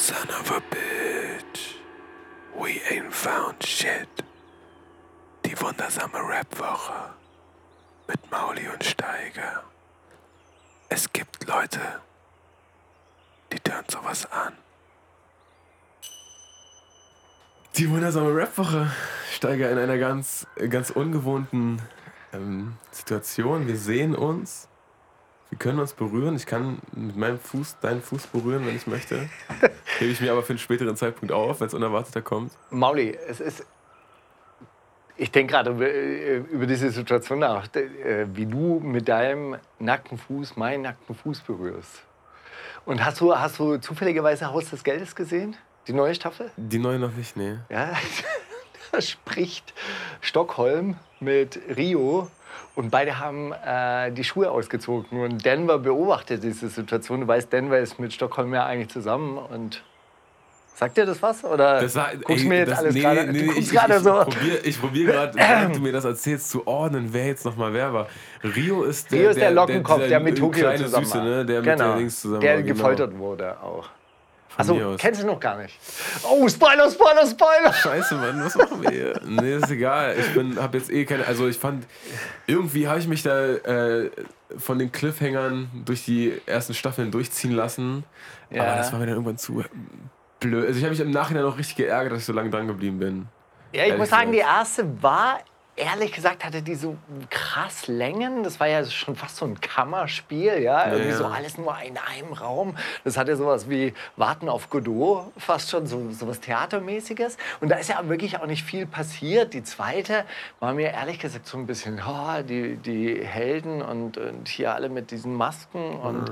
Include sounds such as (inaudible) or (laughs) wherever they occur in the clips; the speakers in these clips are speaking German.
Son of a bitch. We ain't found shit. Die wundersame Rap-Woche. Mit Mauli und Steiger. Es gibt Leute, die hören sowas an. Die wundersame Rap-Woche. Steiger in einer ganz, ganz ungewohnten ähm, Situation. Wir sehen uns. Wir können uns berühren. Ich kann mit meinem Fuß deinen Fuß berühren, wenn ich möchte. (laughs) Hebe ich mir aber für einen späteren Zeitpunkt auf, wenn es unerwarteter kommt. Mauli, es ist. Ich denke gerade über, äh, über diese Situation nach, äh, wie du mit deinem nackten Fuß meinen nackten Fuß berührst. Und hast du, hast du zufälligerweise Haus des Geldes gesehen? Die neue Staffel? Die neue noch nicht, nee. Ja, (laughs) da spricht Stockholm mit Rio und beide haben äh, die Schuhe ausgezogen. Und Denver beobachtet diese Situation. Du weißt, Denver ist mit Stockholm ja eigentlich zusammen. Und sagt dir das was? Oder Das war, guckst ey, mir jetzt das- alles nee, gerade nee, nee, ich, gerade ich, so. Ich probiere gerade, (clears throat) während du mir das erzählst, zu ordnen, wer jetzt nochmal wer war. Rio ist der, Rio ist der Lockenkopf, der, dieser mit Tokio zusammen Süße, ne? der genau. mit der Dings zusammen der war. genau. gefoltert wurde auch. Achso, aus. kennst du noch gar nicht. Oh, Spoiler, Spoiler, Spoiler! Scheiße, Mann, was machen wir hier? Nee, ist egal. Ich bin, hab jetzt eh keine. Also, ich fand. Irgendwie habe ich mich da äh, von den Cliffhangern durch die ersten Staffeln durchziehen lassen. Ja. Aber das war mir dann irgendwann zu blöd. Also, ich habe mich im Nachhinein auch richtig geärgert, dass ich so lange dran geblieben bin. Ja, ich muss sagen, die erste war, ehrlich gesagt, hatte die so krass Längen. Das war ja schon fast so ein Kammerspiel, ja. Irgendwie ja. so alles nur in einem Raum. Das hatte sowas wie Warten auf Godot, fast schon so, so was Theatermäßiges. Und da ist ja wirklich auch nicht viel passiert. Die zweite war mir ehrlich gesagt so ein bisschen, oh, die, die Helden und, und hier alle mit diesen Masken und,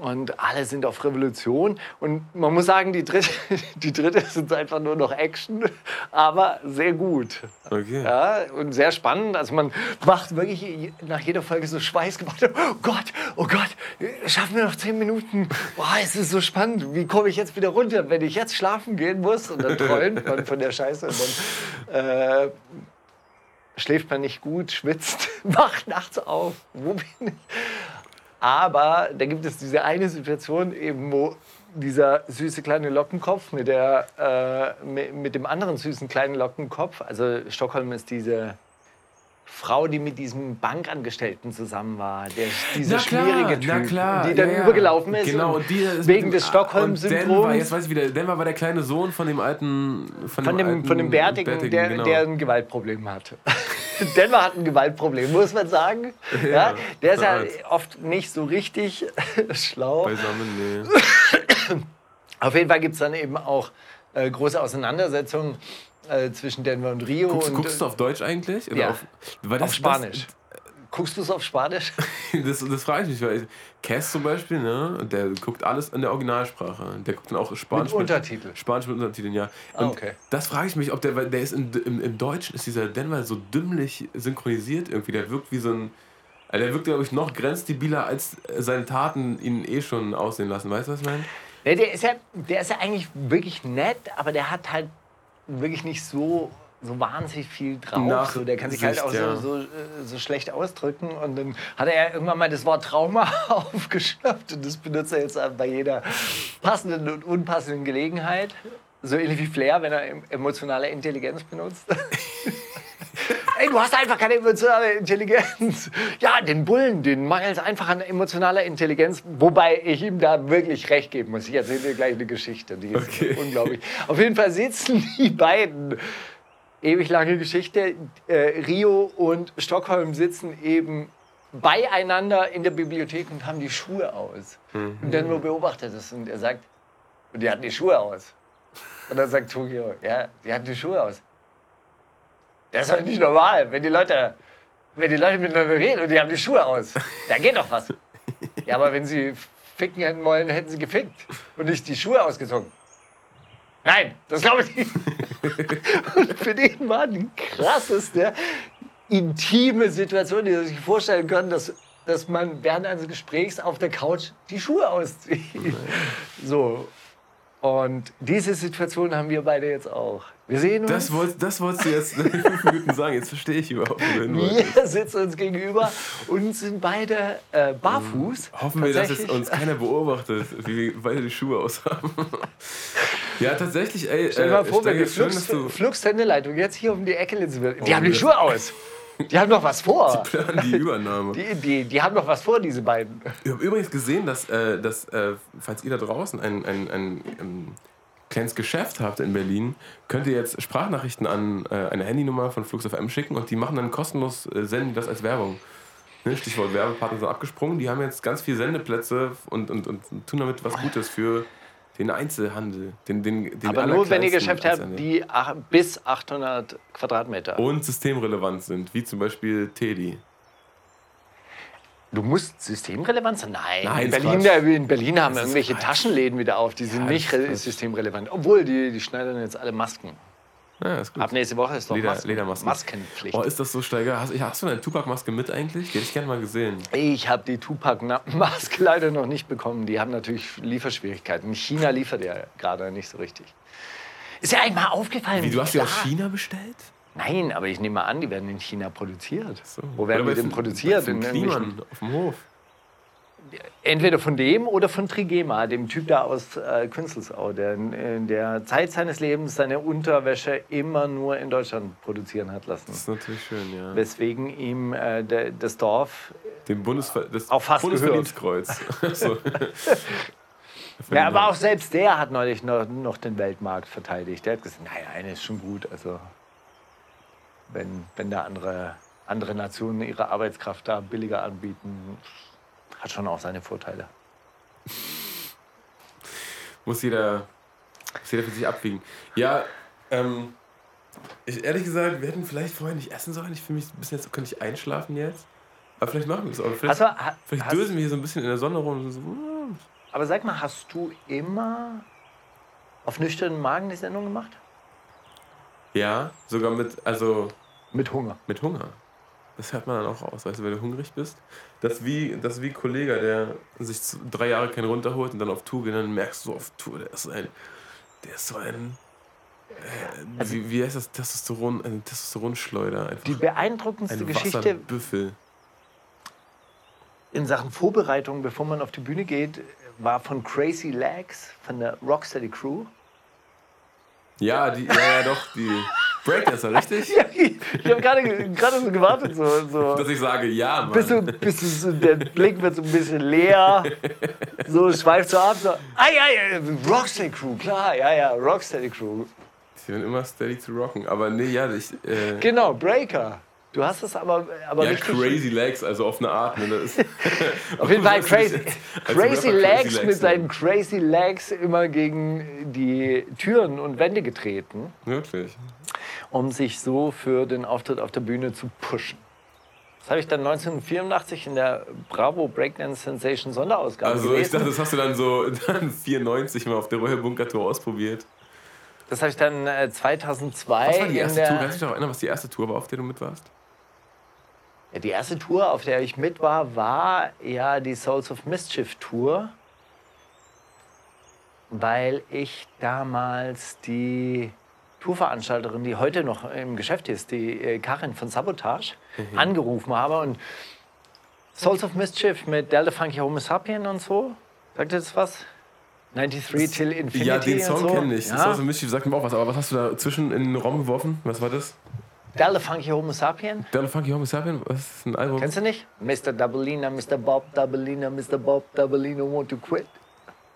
und alle sind auf Revolution. Und man muss sagen, die dritte, (laughs) die dritte ist jetzt einfach nur noch Action, aber sehr gut. Okay. Ja, und sehr spannend. Also man macht wirklich nach jeder Folge so Schweißgebaute. Oh Gott, oh Gott, schaffen wir noch zehn Minuten. Boah, es ist so spannend. Wie komme ich jetzt wieder runter, wenn ich jetzt schlafen gehen muss? Und dann träumt man von der Scheiße. Und dann äh, schläft man nicht gut, schwitzt, (laughs) wacht nachts auf. Wo bin ich? Aber da gibt es diese eine Situation, eben, wo dieser süße kleine Lockenkopf mit, der, äh, mit, mit dem anderen süßen kleinen Lockenkopf, also Stockholm ist diese Frau, die mit diesem Bankangestellten zusammen war, der, dieser schwierige Typ, die dann ja, übergelaufen ist. Genau, und die ist wegen des dem- Stockholm-Syndroms. jetzt weiß ich wieder, Denver war der kleine Sohn von dem alten. Von, Von dem, alten von dem Bärtigen, der, genau. der ein Gewaltproblem hatte. (laughs) Denver hat ein Gewaltproblem, muss man sagen. Ja, Ja, der ist ja oft nicht so richtig (laughs) schlau. Beisammen, nee. Auf jeden Fall gibt es dann eben auch äh, große Auseinandersetzungen äh, zwischen Denver und Rio. Guckst, und, guckst du auf Deutsch eigentlich? Oder Ja. auf, weil auf Spanisch. Guckst du es auf Spanisch? Das, das, das frage ich mich, weil Cass zum Beispiel, ne, der guckt alles in der Originalsprache. Der guckt dann auch Spanisch Mit Untertitel. Spanisch mit Untertiteln, ja. Ah, Und okay. das frage ich mich, ob der, weil der ist in, im, im Deutschen ist dieser Denver so dümmlich synchronisiert irgendwie. Der wirkt wie so ein, also der wirkt, glaube ich, noch grenzdebiler, als seine Taten ihn eh schon aussehen lassen. Weißt du, was ich meine? Der, ist ja, der ist ja eigentlich wirklich nett, aber der hat halt wirklich nicht so, so wahnsinnig viel drauf. Nach so, der kann sich halt auch ja. so, so, äh, so schlecht ausdrücken. Und dann hat er ja irgendwann mal das Wort Trauma (laughs) aufgeschnappt. Und das benutzt er jetzt bei jeder passenden und unpassenden Gelegenheit. So ähnlich wie Flair, wenn er em- emotionale Intelligenz benutzt. (laughs) Ey, du hast einfach keine emotionale Intelligenz. (laughs) Ja, den Bullen, den mangelt einfach an emotionaler Intelligenz. Wobei ich ihm da wirklich recht geben muss. Ich erzähle dir gleich eine Geschichte, die ist Okay. unglaublich. Auf jeden Fall sitzen (laughs) die beiden, ewig lange Geschichte, äh, Rio und Stockholm sitzen eben beieinander in der Bibliothek und haben die Schuhe aus. Und dann nur beobachtet es und er sagt, und die hatten die Schuhe aus. Und dann sagt Tokio, ja, die hatten die Schuhe aus. Das ist doch nicht normal, wenn die Leute, wenn die Leute miteinander reden und die haben die Schuhe aus. Da geht doch was. Ja, aber wenn sie ficken hätten wollen, hätten sie gefickt und nicht die Schuhe ausgezogen. Nein, das glaube ich nicht. (laughs) Und für den war die krasseste intime Situation, die sie sich vorstellen können, dass, dass man während eines Gesprächs auf der Couch die Schuhe auszieht. So. Und diese Situation haben wir beide jetzt auch. Wir sehen uns. Das, wollt, das wolltest du jetzt in fünf Minuten sagen. Jetzt verstehe ich überhaupt nicht. Wir sitzen uns gegenüber und sind beide äh, barfuß. Hoffen wir, dass Tatsächlich. uns keiner beobachtet, wie wir beide die Schuhe aushaben. (laughs) ja, tatsächlich, ey. Stell dir mal äh, vor, wenn Flux, dass du Flux-Sendeleitung jetzt hier um die Ecke würde. Die Oh, haben die Schuhe aus. (laughs) Die haben noch was vor. planen die Übernahme. Die, die, die haben noch was vor, diese beiden. Ich habe übrigens gesehen, dass, äh, dass äh, falls ihr da draußen ein, ein, ein, ähm, kleines Geschäft habt in Berlin, könnt ihr jetzt Sprachnachrichten an äh, eine Handynummer von Flux FM schicken und die machen dann kostenlos, äh, senden die das als Werbung. Ne? Stichwort Werbepartner sind abgesprungen. Die haben jetzt ganz viele Sendeplätze und, und, und tun damit was Gutes für den Einzelhandel. Den, den, den Aber nur, wenn ihr Geschäfte habt, die bis 800 Quadratmeter. und systemrelevant sind, wie zum Beispiel Teddy. Du musst systemrelevant sein? Nein. Nein, in, Berlin, Quatsch. in Berlin haben irgendwelche. Taschenläden wieder auf. Die sind Ja, nicht systemrelevant. Obwohl, die, die schneidern jetzt alle Masken. Ja. Ab nächste Woche ist doch Leder, Masken, Ledermasken. Maskenpflicht. Oh, ist das so, Steiger? Hast, hast du eine Tupac-Maske mit eigentlich? Die hätte ich gerne mal gesehen. Ich habe die Tupac-Maske (laughs) leider noch nicht bekommen. Die haben natürlich Lieferschwierigkeiten. China liefert ja gerade nicht so richtig. Ist ja eigentlich mal aufgefallen. Wie, du hast die aus China bestellt? Nein, aber ich nehme mal an, die werden in China produziert. So. Wo werden die denn produziert? In Kliman auf dem Hof. Entweder von dem oder von Trigema, dem Typ da aus äh, Künzelsau, der in, der Zeit seines Lebens seine Unterwäsche immer nur in Deutschland produzieren hat lassen. Das ist natürlich schön, ja. Weswegen ihm äh, der, das Dorf. Dem Bundesver das Auch fast Bundesverdienstkreuz. (laughs) so. Ja, aber auch selbst der hat neulich noch, noch den Weltmarkt verteidigt. Der hat gesagt, naja, eine ist schon gut. Also, wenn, wenn da andere, andere Nationen ihre Arbeitskraft da billiger anbieten, hat schon auch seine Vorteile. muss, jeder, muss jeder für sich abwiegen. Ja, ähm, ich, ehrlich gesagt, wir hätten vielleicht vorher nicht essen sollen. Ich fühle mich ein bisschen, jetzt könnte ich einschlafen jetzt. Aber vielleicht machen wir es auch. Vielleicht, du, ha, vielleicht dösen wir hier so ein bisschen in der Sonne rum. So, aber sag mal, hast du immer auf nüchternen Magen die Sendung gemacht? ja, sogar mit, also Mit Hunger. mit Hunger. Das hört man dann auch raus, weißt du, wenn du hungrig bist. Das ist wie, das wie ein Kollege, der sich drei Jahre keinen runterholt und dann auf Tour geht, dann merkst du auf Tour, der ist so ein, der ist so ein, äh, wie, wie heißt das, Testosteron, eine Testosteronschleuder. Einfach Die beeindruckendste ein Geschichte Wasserbüffel. in Sachen Vorbereitung, bevor man auf die Bühne geht, war von Crazy Legs, von der Rocksteady Crew. Ja, die, ja, ja, doch, die Breakdancer, richtig? (laughs) Ja, ich habe gerade so gewartet, so, so. Dass ich sage, ja, Mann. Bist du, bist du so, der Blick wird so ein bisschen leer, so schweift so ab, so, ah ja, ja, Rocksteady Crew, klar, ja, ja, Rocksteady Crew. Ich bin immer steady zu rocken, aber nee, ja, ich, äh, Genau, Breaker. Du hast es aber, aber ja, richtig. crazy legs, also auf eine Art. Ne, das (laughs) Auf (laughs) jeden Fall crazy, das crazy Legs Crazy mit Legs seinen Crazy Legs immer gegen die Türen und Wände getreten, Wirklich. Um sich so für den Auftritt auf der Bühne zu pushen. Das habe ich dann 1984 in der Bravo Breakdance Sensation Sonderausgabe Also ich dachte, das hast du dann so (laughs) dann 94 mal auf der Royal Bunker Tour ausprobiert. Das habe ich dann äh, 2002 Was war die erste Tour? Kannst du dich noch erinnern, was die erste Tour war, auf der du mit warst? ja, die erste Tour, auf der ich mit war, war ja die Souls of Mischief Tour, weil ich damals die Tourveranstalterin, die heute noch im Geschäft ist, die äh, Karin von Sabotage, Mhm. angerufen habe und Souls of Mischief mit Delta Funky Homo Sapien und so. Sagt ihr das was? 93 Till Infinity ja, den Song so. kenne ich. Ja. war so Mischief, sagt mir auch was. Aber was hast du da zwischen in den Raum geworfen? Was war das? Delta Funky Homo Sapien. Double Funky Homo Sapien? Was ist ein Album? Kennst du nicht? Mr. Doubleina, Mr. Bob Doubleina, Mr. Bob Doubleina want to quit.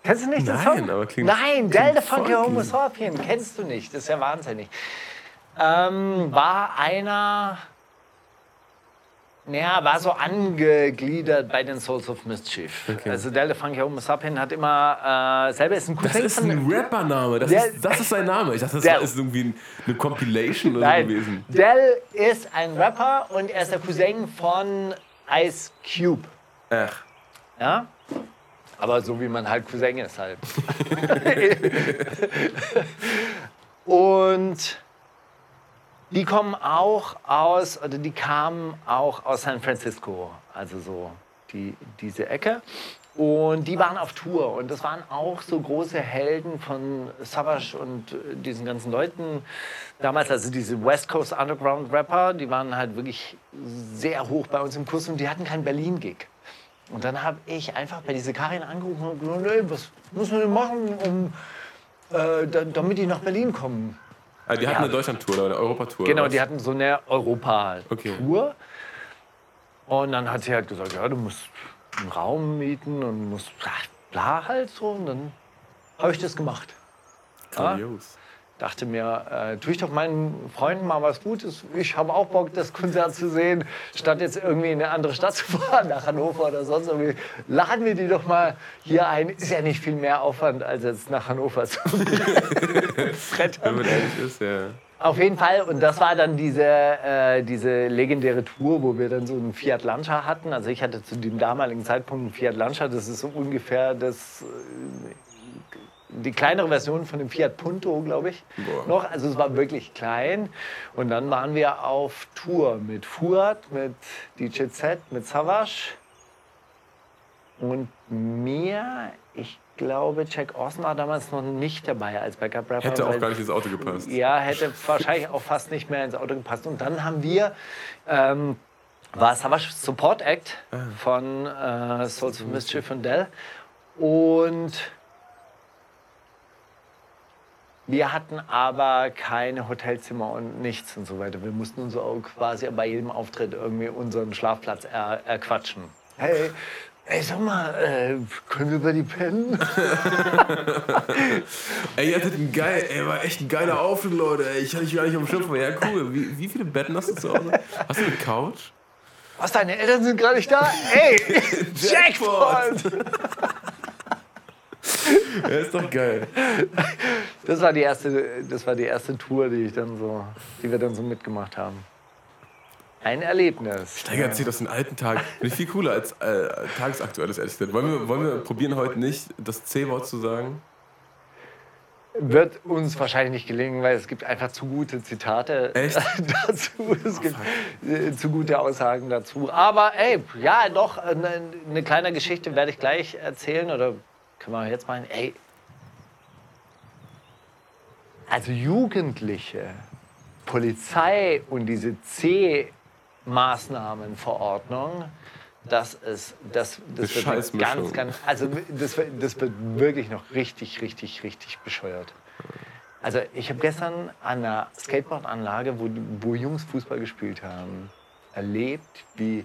Kennst du nicht den Nein, Song? aber klingt- Nein, klingt Delta Funky. Homo Sapien. Kennst du nicht. Das ist ja wahnsinnig. Ähm, war einer... Naja, war so angegliedert bei den Souls of Mischief. Also Delta Funky Homo Sapien hat immer... Äh, selber ist ein Das Cousin ist von... ein Rappername. Das, Der- ist, das ist sein Name. Ich dachte, das war- ist irgendwie eine Compilation oder so Nein, gewesen. Del ist ein Rapper und er ist der Cousin von Ice Cube. Ach. Ja? Aber so wie man halt Cousin ist halt. (laughs) Und die kommen auch aus, oder die kamen auch aus San Francisco, also so die, diese Ecke. Und die waren auf Tour und das waren auch so große Helden von Savage und äh, diesen ganzen Leuten. Damals, also diese West Coast Underground Rapper, die waren halt wirklich sehr hoch bei uns im Kurs und die hatten keinen Berlin-Gig. Und dann habe ich einfach bei dieser Karin angerufen und gesagt, ey, was muss man denn machen, um, äh, da, damit die nach Berlin kommen? Ah, die hatten Ja. eine Deutschland-Tour oder eine Europa-Tour. Genau, die hatten so eine Europa-Tour. Okay. Und dann hat sie halt gesagt, ja, du musst einen Raum mieten und musst ja, bla halt so. Und dann habe ich das gemacht. Ja, Grandios. Dachte mir, äh, tue ich doch meinen Freunden mal was Gutes. Ich habe auch Bock, das Konzert zu sehen, statt jetzt irgendwie in eine andere Stadt zu fahren, nach Hannover oder sonst irgendwie. Laden wir die doch mal hier ein. Ist ja nicht viel mehr Aufwand, als jetzt nach Hannover zu (laughs) Wenn brettern. man ehrlich ist, ja. Auf jeden Fall. Und das war dann diese, äh, diese legendäre Tour, wo wir dann so einen Fiat Lancia hatten. Also ich hatte zu dem damaligen Zeitpunkt einen Fiat Lancia. Das ist so ungefähr das, äh, die kleinere Version von dem Fiat Punto, glaube ich. Boah. Noch. Also es war wirklich klein. Und dann waren wir auf Tour mit Fuad, mit DJ Z, mit Savage und mir. Ich glaube, Jack Orson war damals noch nicht dabei als Backup-Rapper. Hätte auch weil- gar nicht ins Auto gepasst. ja, hätte wahrscheinlich auch fast nicht mehr ins Auto gepasst. Und dann haben wir, ähm, war Savage Support Act von äh, Souls of Mischief und Dell. Und wir hatten aber keine Hotelzimmer und nichts und so weiter. Wir mussten uns auch quasi bei jedem Auftritt irgendwie unseren Schlafplatz er, erquatschen. Hey, ey, sag mal, äh, können wir bei die pennen? (laughs) Ey, ihr hattet ein geil, ey, war echt ein geiler Auftritt, Leute. Ich hatte dich gar nicht am Schirm. Ja, cool. Wie, wie viele Betten hast du zu Hause? Hast du eine Couch? Was, deine Eltern sind gerade nicht da? Ey, (laughs) Jackpot! (laughs) Ja, ist doch geil. Das war die erste, das war die erste Tour, die ich dann so, die wir dann so mitgemacht haben. Ein Erlebnis. Steiger erzählt aus den alten Tagen. Ich viel cooler als äh, tagesaktuelles, gesagt. Wollen wir, wollen wir probieren heute nicht, das C-Wort zu sagen? Wird uns wahrscheinlich nicht gelingen, weil es gibt einfach zu gute Zitate Echt? (laughs) dazu. Es gibt äh, zu gute Aussagen dazu. Aber ey, ja, doch, eine, eine kleine Geschichte werde ich gleich erzählen oder können wir jetzt mal. Ey, also Jugendliche, Polizei und diese C-Maßnahmenverordnung, das ist, das, das wird ganz, ganz, also das, das wird wirklich noch richtig, richtig, richtig bescheuert. Also ich habe gestern an einer Skateboardanlage, wo, wo Jungs Fußball gespielt haben, erlebt, wie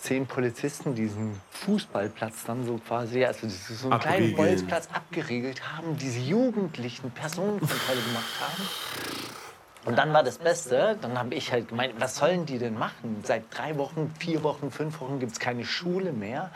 zehn Polizisten diesen Fußballplatz dann so quasi, also das ist so einen kleinen Abriegeln. Bolzplatz abgeriegelt haben, diese Jugendlichen Personenkontrolle gemacht haben. Und dann war das Beste, dann habe ich halt gemeint, was sollen die denn machen? Seit drei Wochen, vier Wochen, fünf Wochen gibt es keine Schule mehr.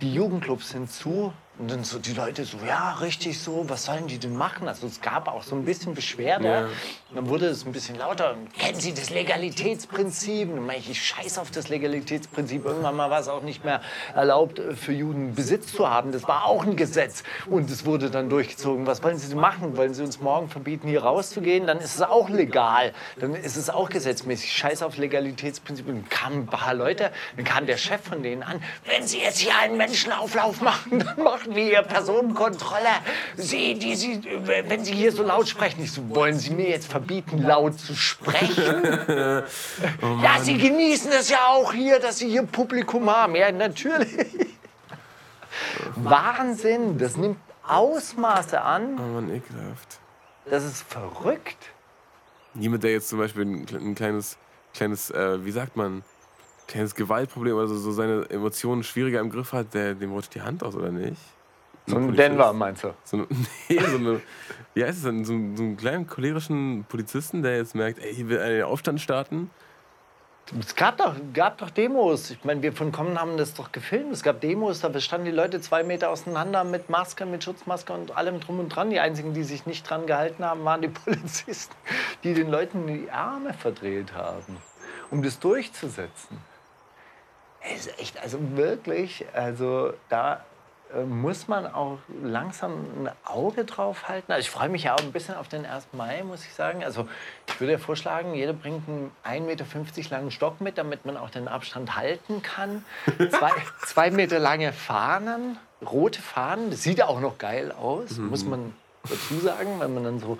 Die Jugendclubs sind zu. Und dann so die Leute so, ja, richtig so, was sollen die denn machen? Also es gab auch so ein bisschen Beschwerde. Ja. Und dann wurde es ein bisschen lauter. Kennen Sie das Legalitätsprinzip? Und dann meine ich, ich scheiß auf das Legalitätsprinzip. Irgendwann mal war es auch nicht mehr erlaubt, äh, für Juden Besitz zu haben. Das war auch ein Gesetz. Und es wurde dann durchgezogen. Was wollen Sie denn machen? Wollen Sie uns morgen verbieten, hier rauszugehen? Dann ist es auch legal. Dann ist es auch gesetzmäßig. Scheiß auf Legalitätsprinzip. Und dann kamen ein paar Leute, dann kam der Chef von denen an. Wenn Sie jetzt hier einen Menschenauflauf machen, (laughs) dann machen wir hier Personenkontrolle. Sie, die Sie, wenn Sie hier so laut sprechen, ich so, wollen Sie mir jetzt verbieten, laut zu sprechen? (laughs) ja, Sie genießen es ja auch hier, dass Sie hier Publikum haben. Ja, natürlich. Wahnsinn, das nimmt Ausmaße an. Oh Mann, ekelhaft. Das ist verrückt. Jemand, der jetzt zum Beispiel ein, ein kleines, kleines äh, wie sagt man, kleines Gewaltproblem oder so, so seine Emotionen schwieriger im Griff hat, der, dem rutscht die Hand aus, oder nicht? So ein Polizist. Denver, meinst du? So, eine- (laughs) nee, so eine, wie heißt es denn? So, so einen kleinen cholerischen Polizisten, der jetzt merkt, ey, hier will einer den Aufstand starten. Es gab doch, gab doch Demos. Ich meine, wir von Kommen haben das doch gefilmt. Es gab Demos, da standen die Leute zwei Meter auseinander mit Maske, mit Schutzmaske und allem drum und dran. Die einzigen, die sich nicht dran gehalten haben, waren die (laughs) Polizisten, die den Leuten die Arme verdreht haben, um das durchzusetzen. Es ist echt, also wirklich, also da muss man auch langsam ein Auge drauf halten. Also ich freue mich ja auch ein bisschen auf den 1. Mai, muss ich sagen. Also ich würde ja vorschlagen, jeder bringt einen 1,50 Meter langen Stock mit, damit man auch den Abstand halten kann. (laughs) Zwei, zwei Meter lange Fahnen, rote Fahnen. Das sieht ja auch noch geil aus, muss man dazu sagen, wenn man dann so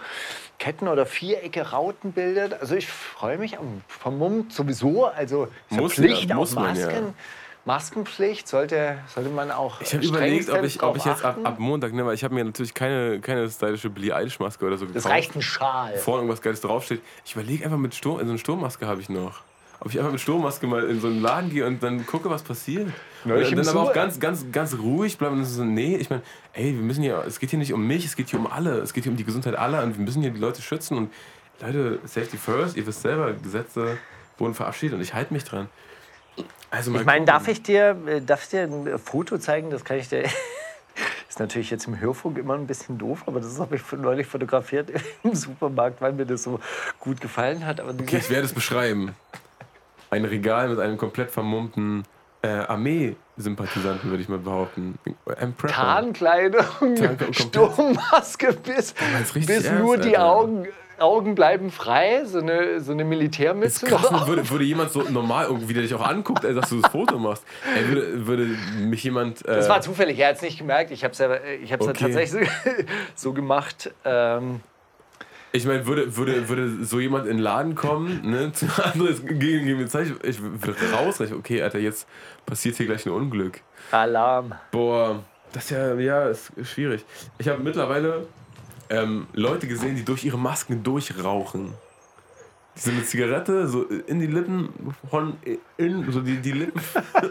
Ketten oder Vierecke, Rauten bildet. Also ich freue mich am vermummt sowieso. Also Pflicht ja, auf muss man ja. Masken. Maskenpflicht sollte, sollte man auch Ich habe überlegt, ob ich, ob ich jetzt ab, ab Montag, ne, weil ich habe mir natürlich keine, keine stylische Billie Eilish Maske oder so gekauft. Das reicht ein Schal. Vorne irgendwas Geiles draufsteht. Ich überlege einfach mit Sturm, so eine Sturmmaske habe ich noch. Ob ich einfach mit Sturmmaske mal in so einen Laden gehe und dann gucke, was passiert. Neulich und im dann aber auch ganz, ganz, ganz ruhig bleiben und so, nee, ich meine, ey, wir müssen hier, es geht hier nicht um mich, es geht hier um alle, es geht hier um die Gesundheit aller und wir müssen hier die Leute schützen und Leute, Safety first, ihr wisst selber, Gesetze wurden verabschiedet und ich halte mich dran. Also Ich meine, darf ich dir, äh, darf ich dir ein Foto zeigen? Das kann ich dir. (laughs) Ist natürlich jetzt im Hörfunk immer ein bisschen doof, aber das habe ich neulich fotografiert (laughs) im Supermarkt, weil mir das so gut gefallen hat. Aber Okay, ich werde es beschreiben. Ein Regal mit einem komplett vermummten äh, Armee-Sympathisanten, würde ich mal behaupten. Tarnkleidung, Tarnkleidung. Sturmmaske bis, bis nur die Alter? Augen, Augen bleiben frei, so eine, so eine Militärmütze. Krass, noch ne? würde, würde jemand so normal irgendwie, der dich auch anguckt, dass du das Foto machst, ey, würde, würde mich jemand. Äh, Das war zufällig, er hat es nicht gemerkt. Ich habe es ja, ich hab's ja Okay. tatsächlich so, (laughs) so gemacht. Ähm, ich meine, würde, würde, würde so jemand in den Laden kommen, ne, (laughs) zu anderes gegen, gegen Zeichen, ich würde rausrechnen, okay, Alter, jetzt passiert hier gleich ein Unglück. Alarm. Boah, das ist ja, ja, ist schwierig. Ich habe mittlerweile ähm, Leute gesehen, die durch ihre Masken durchrauchen. Die so eine Zigarette so in die Lippen von in, so die, die Lippen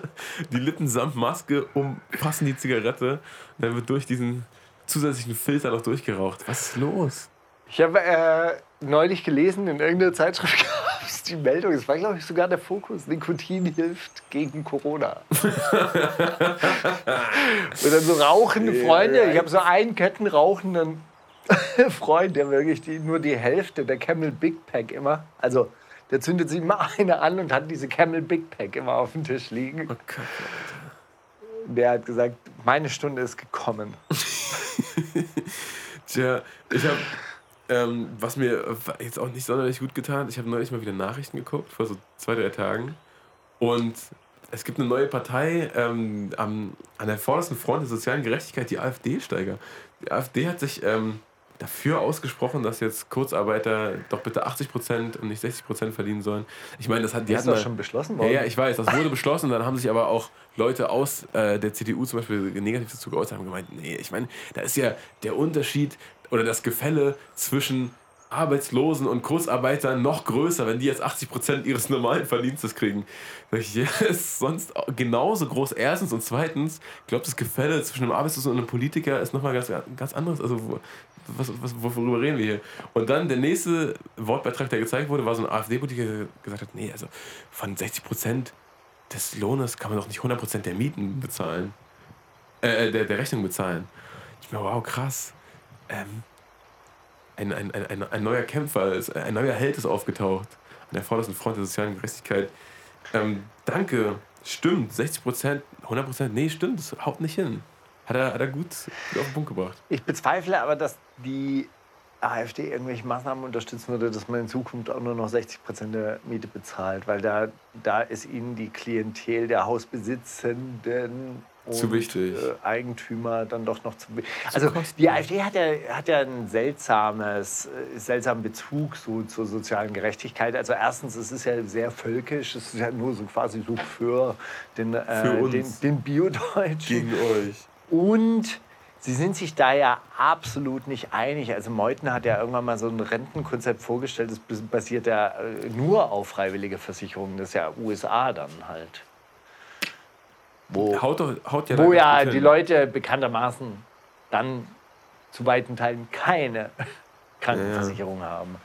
(laughs) die Lippen samt Maske umfassen die Zigarette und dann wird durch diesen zusätzlichen Filter noch durchgeraucht. Was ist los? Ich habe äh, neulich gelesen, in irgendeiner Zeitschrift (laughs) gab es die Meldung, es war glaube ich sogar der Fokus, Nikotin hilft gegen Corona. (laughs) Und dann so rauchende Freunde, ich habe so einen kettenrauchenden (laughs) Freund, der wirklich die, nur die Hälfte der Camel Big Pack immer, also der zündet sich immer (laughs) eine an und hat diese Camel Big Pack immer auf dem Tisch liegen. Oh, Kacke. Der hat gesagt, meine Stunde ist gekommen. (laughs) Tja, ich habe, ähm, was mir jetzt auch nicht sonderlich gut getan ich habe neulich mal wieder Nachrichten geguckt, vor so zwei, drei Tagen. Und es gibt eine neue Partei ähm, am, an der vordersten Front der sozialen Gerechtigkeit, die AfD-Steiger. Die AfD hat sich ähm, dafür ausgesprochen, dass jetzt Kurzarbeiter doch bitte 80% und nicht 60% verdienen sollen. Ich meine, das hat die Das ist hatten doch mal- schon beschlossen ja, worden. ja, ich weiß, das wurde beschlossen. Dann haben sich aber auch Leute aus äh, der CDU zum Beispiel negativ dazu geäußert haben gemeint, nee, ich meine, da ist ja der Unterschied oder das Gefälle zwischen Arbeitslosen und Kurzarbeitern noch größer, wenn die jetzt 80% ihres normalen Verdienstes kriegen. Ich, (laughs) ja, ist sonst genauso groß. Erstens und zweitens, ich glaube, das Gefälle zwischen einem Arbeitslosen und einem Politiker ist nochmal ganz, ganz anderes. Also, was, was, worüber reden wir hier? Und dann der nächste Wortbeitrag, der gezeigt wurde, war so ein AfD-Politiker, der gesagt hat, nee, also von 60% des Lohnes kann man doch nicht 100% der Mieten bezahlen. Äh, der, der Rechnung bezahlen. Ich mir, wow, krass. Ähm, ein, ein, ein, ein, neuer Kämpfer, ist, ein neuer Held ist aufgetaucht. An der vordersten Front der sozialen Gerechtigkeit. Ähm, danke. Stimmt, 60%, 100%, nee, stimmt, das haut nicht hin. Hat er, hat er gut, gut auf den Punkt gebracht. Ich bezweifle aber, dass die AfD irgendwelche Maßnahmen unterstützen würde, dass man in Zukunft auch nur noch 60 Prozent der Miete bezahlt, weil da, da ist ihnen die Klientel der Hausbesitzenden und Zu wichtig. Äh, Eigentümer dann doch noch zu. Also die AfD hat ja, hat ja einen seltsames, äh, seltsamen Bezug so zur sozialen Gerechtigkeit. Also erstens, es ist ja sehr völkisch, es ist ja nur so quasi so für den, äh, Für uns. den, den Biodeutschen. Gegen euch. Und sie sind sich da ja absolut nicht einig. Also Meuthen hat ja irgendwann mal so ein Rentenkonzept vorgestellt, das bas- basiert ja äh, nur auf freiwillige Versicherungen. Das ist ja USA dann halt. Wo, Haut, haut ja wo ja die. Leute bekanntermaßen dann zu weiten Teilen keine Krankenversicherung haben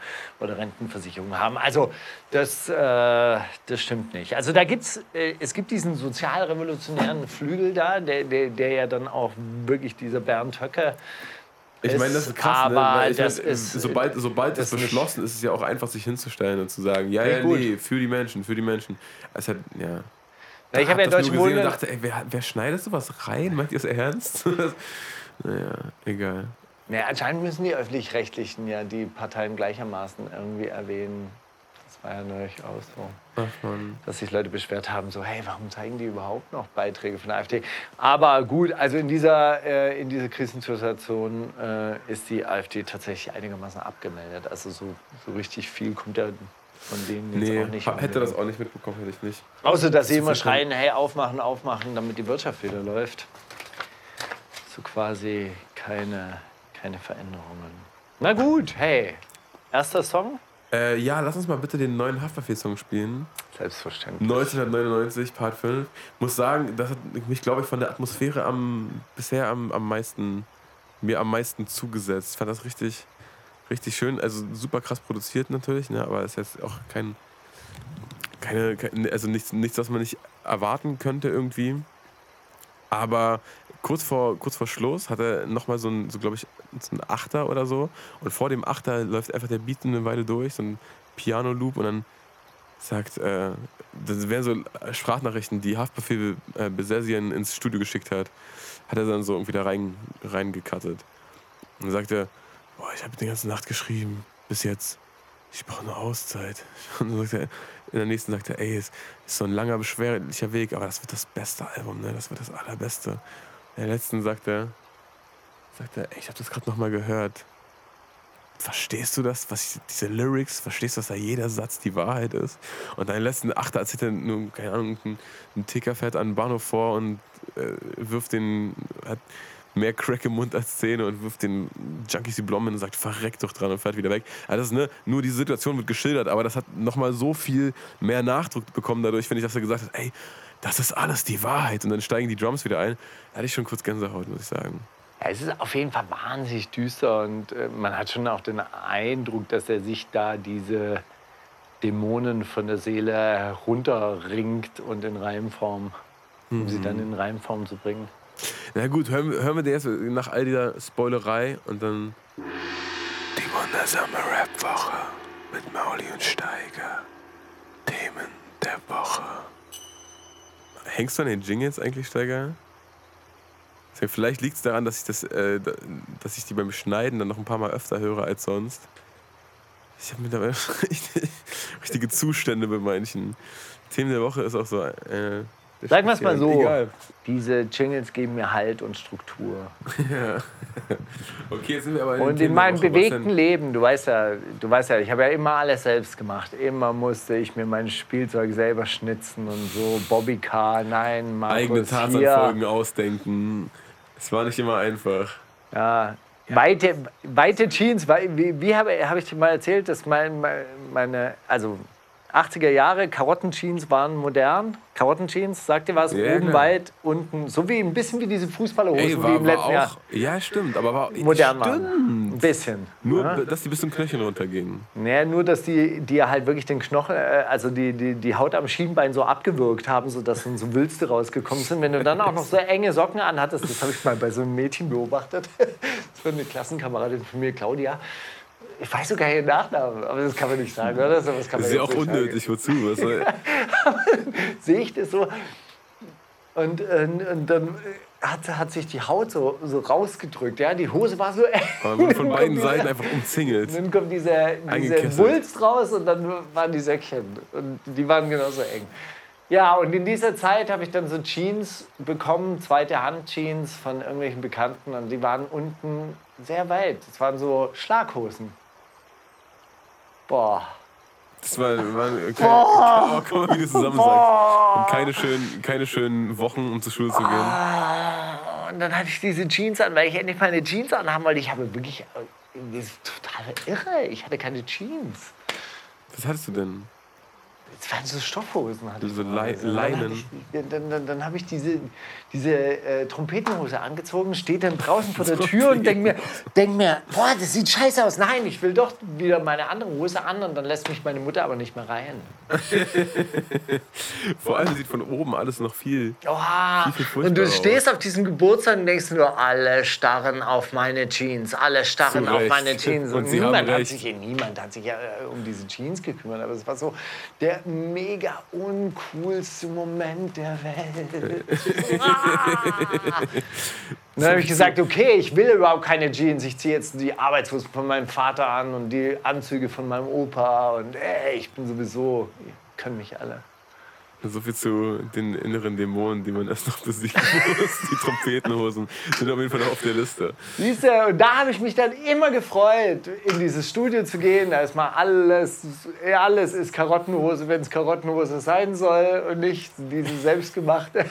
oder Rentenversicherung haben. Also das, äh, das stimmt nicht. Also da gibt's, äh, es gibt diesen sozialrevolutionären Flügel da, der, der, der ja dann auch wirklich dieser Bernd Höcke Ich meine, das ist krass, aber ne? Weil ich das mein, ist- sobald, sobald das ist beschlossen ist, ist es ja auch einfach, sich hinzustellen und zu sagen, ja, ja, gut. nee, für die Menschen, für die Menschen. Es hat, ja. Ja, ich habe ja Deutsche gesehen und Wohnen. dachte, ey, wer, wer schneidet sowas rein? Meint ihr es ernst? (laughs) naja, egal. Ja, anscheinend müssen die Öffentlich-Rechtlichen ja die Parteien gleichermaßen irgendwie erwähnen. Das war ja neulich auch so. Ach dass sich Leute beschwert haben, so hey, warum zeigen die überhaupt noch Beiträge von der AfD? Aber gut, also in dieser, äh, in dieser Krisensituation äh, ist die AfD tatsächlich einigermaßen abgemeldet. Also so, so richtig viel kommt ja von denen jetzt Nee, auch nicht. hätte an. das auch nicht mitbekommen, hätte ich nicht. Außer, dass sie zu immer schreien, hey, aufmachen, aufmachen, damit die Wirtschaft wieder läuft. So quasi keine, keine Veränderungen. Na gut, hey, erster Song? Äh, ja, lass uns mal bitte den neuen Haftbefehl-Song spielen. Selbstverständlich. 1999, Part 5. Muss sagen, das hat mich, glaube ich, von der Atmosphäre am, bisher am, am meisten, mir am meisten zugesetzt. Ich fand das richtig, richtig schön. Also super krass produziert natürlich, ne? aber ist jetzt auch kein, keine, kein, also nichts, nichts, was man nicht erwarten könnte irgendwie. Aber kurz vor, kurz vor Schluss hat er nochmal so ein, so glaube ich, so ein Achter oder so. Und vor dem Achter läuft einfach der Beat eine Weile durch, so ein Piano-Loop und dann sagt, äh, das wären so Sprachnachrichten, die Haftbefehl äh, Besesien ins Studio geschickt hat, hat er dann so irgendwie da rein, reingekattet. Und dann sagt er, boah, ich habe die ganze Nacht geschrieben, bis jetzt. Ich brauche eine Auszeit. (laughs) Und dann sagt er, in der nächsten sagt er, ey, es ist so ein langer, beschwerlicher Weg, aber das wird das beste Album, ne? Das wird das allerbeste. In der letzten sagt er, sagt er, ey, ich habe das gerade nochmal gehört. Verstehst du das, was ich, diese Lyrics, verstehst du, dass da jeder Satz die Wahrheit ist? Und deinen letzten Achter erzählt er nur, keine Ahnung, ein, ein Ticker fährt an den Bahnhof vor und äh, wirft den, hat mehr Crack im Mund als Zähne und wirft den Junkies die Blommen und sagt, verreck doch dran und fährt wieder weg. Also das ne, nur die Situation wird geschildert, aber das hat nochmal so viel mehr Nachdruck bekommen dadurch, finde ich, dass er gesagt hat, ey, das ist alles die Wahrheit. Und dann steigen die Drums wieder ein. Da hatte ich schon kurz Gänsehaut, muss ich sagen. Ja, es ist auf jeden Fall wahnsinnig düster und äh, man hat schon auch den Eindruck, dass er sich da diese Dämonen von der Seele herunterringt und in Reimform, um sie dann in Reimform zu bringen. Na gut, hören, wir- hören wir den erst nach all dieser Spoilerei und dann. Die wundersame Rap-Woche mit Mauli und Steiger. Themen der Woche. Hängst du an den Jingles eigentlich, Steiger? Vielleicht liegt es daran, dass ich, das, äh, da- dass ich die beim Schneiden dann noch ein paar Mal öfter höre als sonst. Ich habe mittlerweile (laughs) richtig, richtige Zustände bei manchen. Themen der Woche ist auch so. Äh, Sagen wir es mal so. Egal. Diese Jingles geben mir Halt und Struktur. (laughs) Okay, jetzt sind wir aber Und Themen in der meinem bewegten? Leben, du weißt ja, du weißt ja, ich habe ja immer alles selbst gemacht. Immer musste ich mir mein Spielzeug selber schnitzen und so. Bobby Car, nein, Markus Eigene hier. Tarzan-Folgen ausdenken. Es war nicht immer einfach. Ja. Weite, weite Jeans, wie, wie habe hab ich dir mal erzählt, dass mein- meine, also 80er Jahre Karottenjeans waren modern. Karottenjeans, sagt ihr was? Ja, Oben klar. weit, unten, so wie ein bisschen wie diese Fußballerhosen, Ey, war, im letzten war Jahr auch. Ja, stimmt, aber war modern waren. stimmt. Ein bisschen. Nur, ja? dass die bis zum Knöchel runtergingen. Naja, nur, dass die, die halt wirklich den Knochen, äh, also die, die, die Haut am Schienbein so abgewürgt haben, sodass dann so Wülste rausgekommen sind. Wenn du dann auch noch so enge Socken anhattest, das habe ich mal bei so einem Mädchen beobachtet. (laughs) Das war eine Klassenkameradin von mir, Claudia. Ich weiß sogar ihren Nachnamen, aber das kann man nicht sagen, oder? Das kann man Das ist ja auch unnötig, wozu? Was (laughs) sehe ich das so. Und, und, und dann hat, hat sich die Haut so, so rausgedrückt. Ja? Die Hose war so (laughs) eng. Wurde von beiden Seiten einfach umzingelt. Dann kommt dieser, dieser. Wulst raus und dann waren die Säckchen. Und die waren genauso eng. Ja, und in dieser Zeit habe ich dann so Jeans bekommen, zweite Hand Jeans von irgendwelchen Bekannten. Und die waren unten sehr weit. Das waren so Schlaghosen. Boah. Das war, war keine, oh, guck mal, wie du zusammen sagst. Und keine schönen, keine schönen Wochen, um zur Schule zu gehen. Ah, Und dann hatte ich diese Jeans an, weil ich endlich meine Jeans anhaben wollte. Ich habe wirklich. äh, Das ist total irre. Ich hatte keine Jeans. Was hattest du denn? Es waren so Stoffhosen. Hatte So dann Leinen. Ich, dann dann, dann habe ich diese, diese äh, Trompetenhose angezogen, steht dann draußen vor der (laughs) Tür und denke mir, denk mir, boah, das sieht scheiße aus. Nein, ich will doch wieder meine andere Hose an und dann lässt mich meine Mutter aber nicht mehr rein. (laughs) Vor allem sieht von oben alles noch viel. Oha. Viel Und du stehst auf diesem Geburtstag und denkst nur, alle starren auf meine Jeans, alle starren auf meine Jeans. Und Und, niemand, hat sich, niemand hat sich ja äh, um diese Jeans gekümmert. Aber es war so, der, mega uncoolste Moment der Welt. (laughs) (laughs) Dann habe ich gesagt, okay, ich will überhaupt keine Jeans. Ich ziehe jetzt die Arbeitshosen von meinem Vater an und die Anzüge von meinem Opa. Und ey, ich bin sowieso, ihr könnt mich alle. So viel zu den inneren Dämonen, die man erst noch besiegen (laughs) muss. Die Trompetenhosen sind auf jeden Fall noch auf der Liste. Siehst du, und da habe ich mich dann immer gefreut, in dieses Studio zu gehen. Da ist mal alles, alles ist Karottenhose, wenn es Karottenhose sein soll und nicht diese selbstgemachte.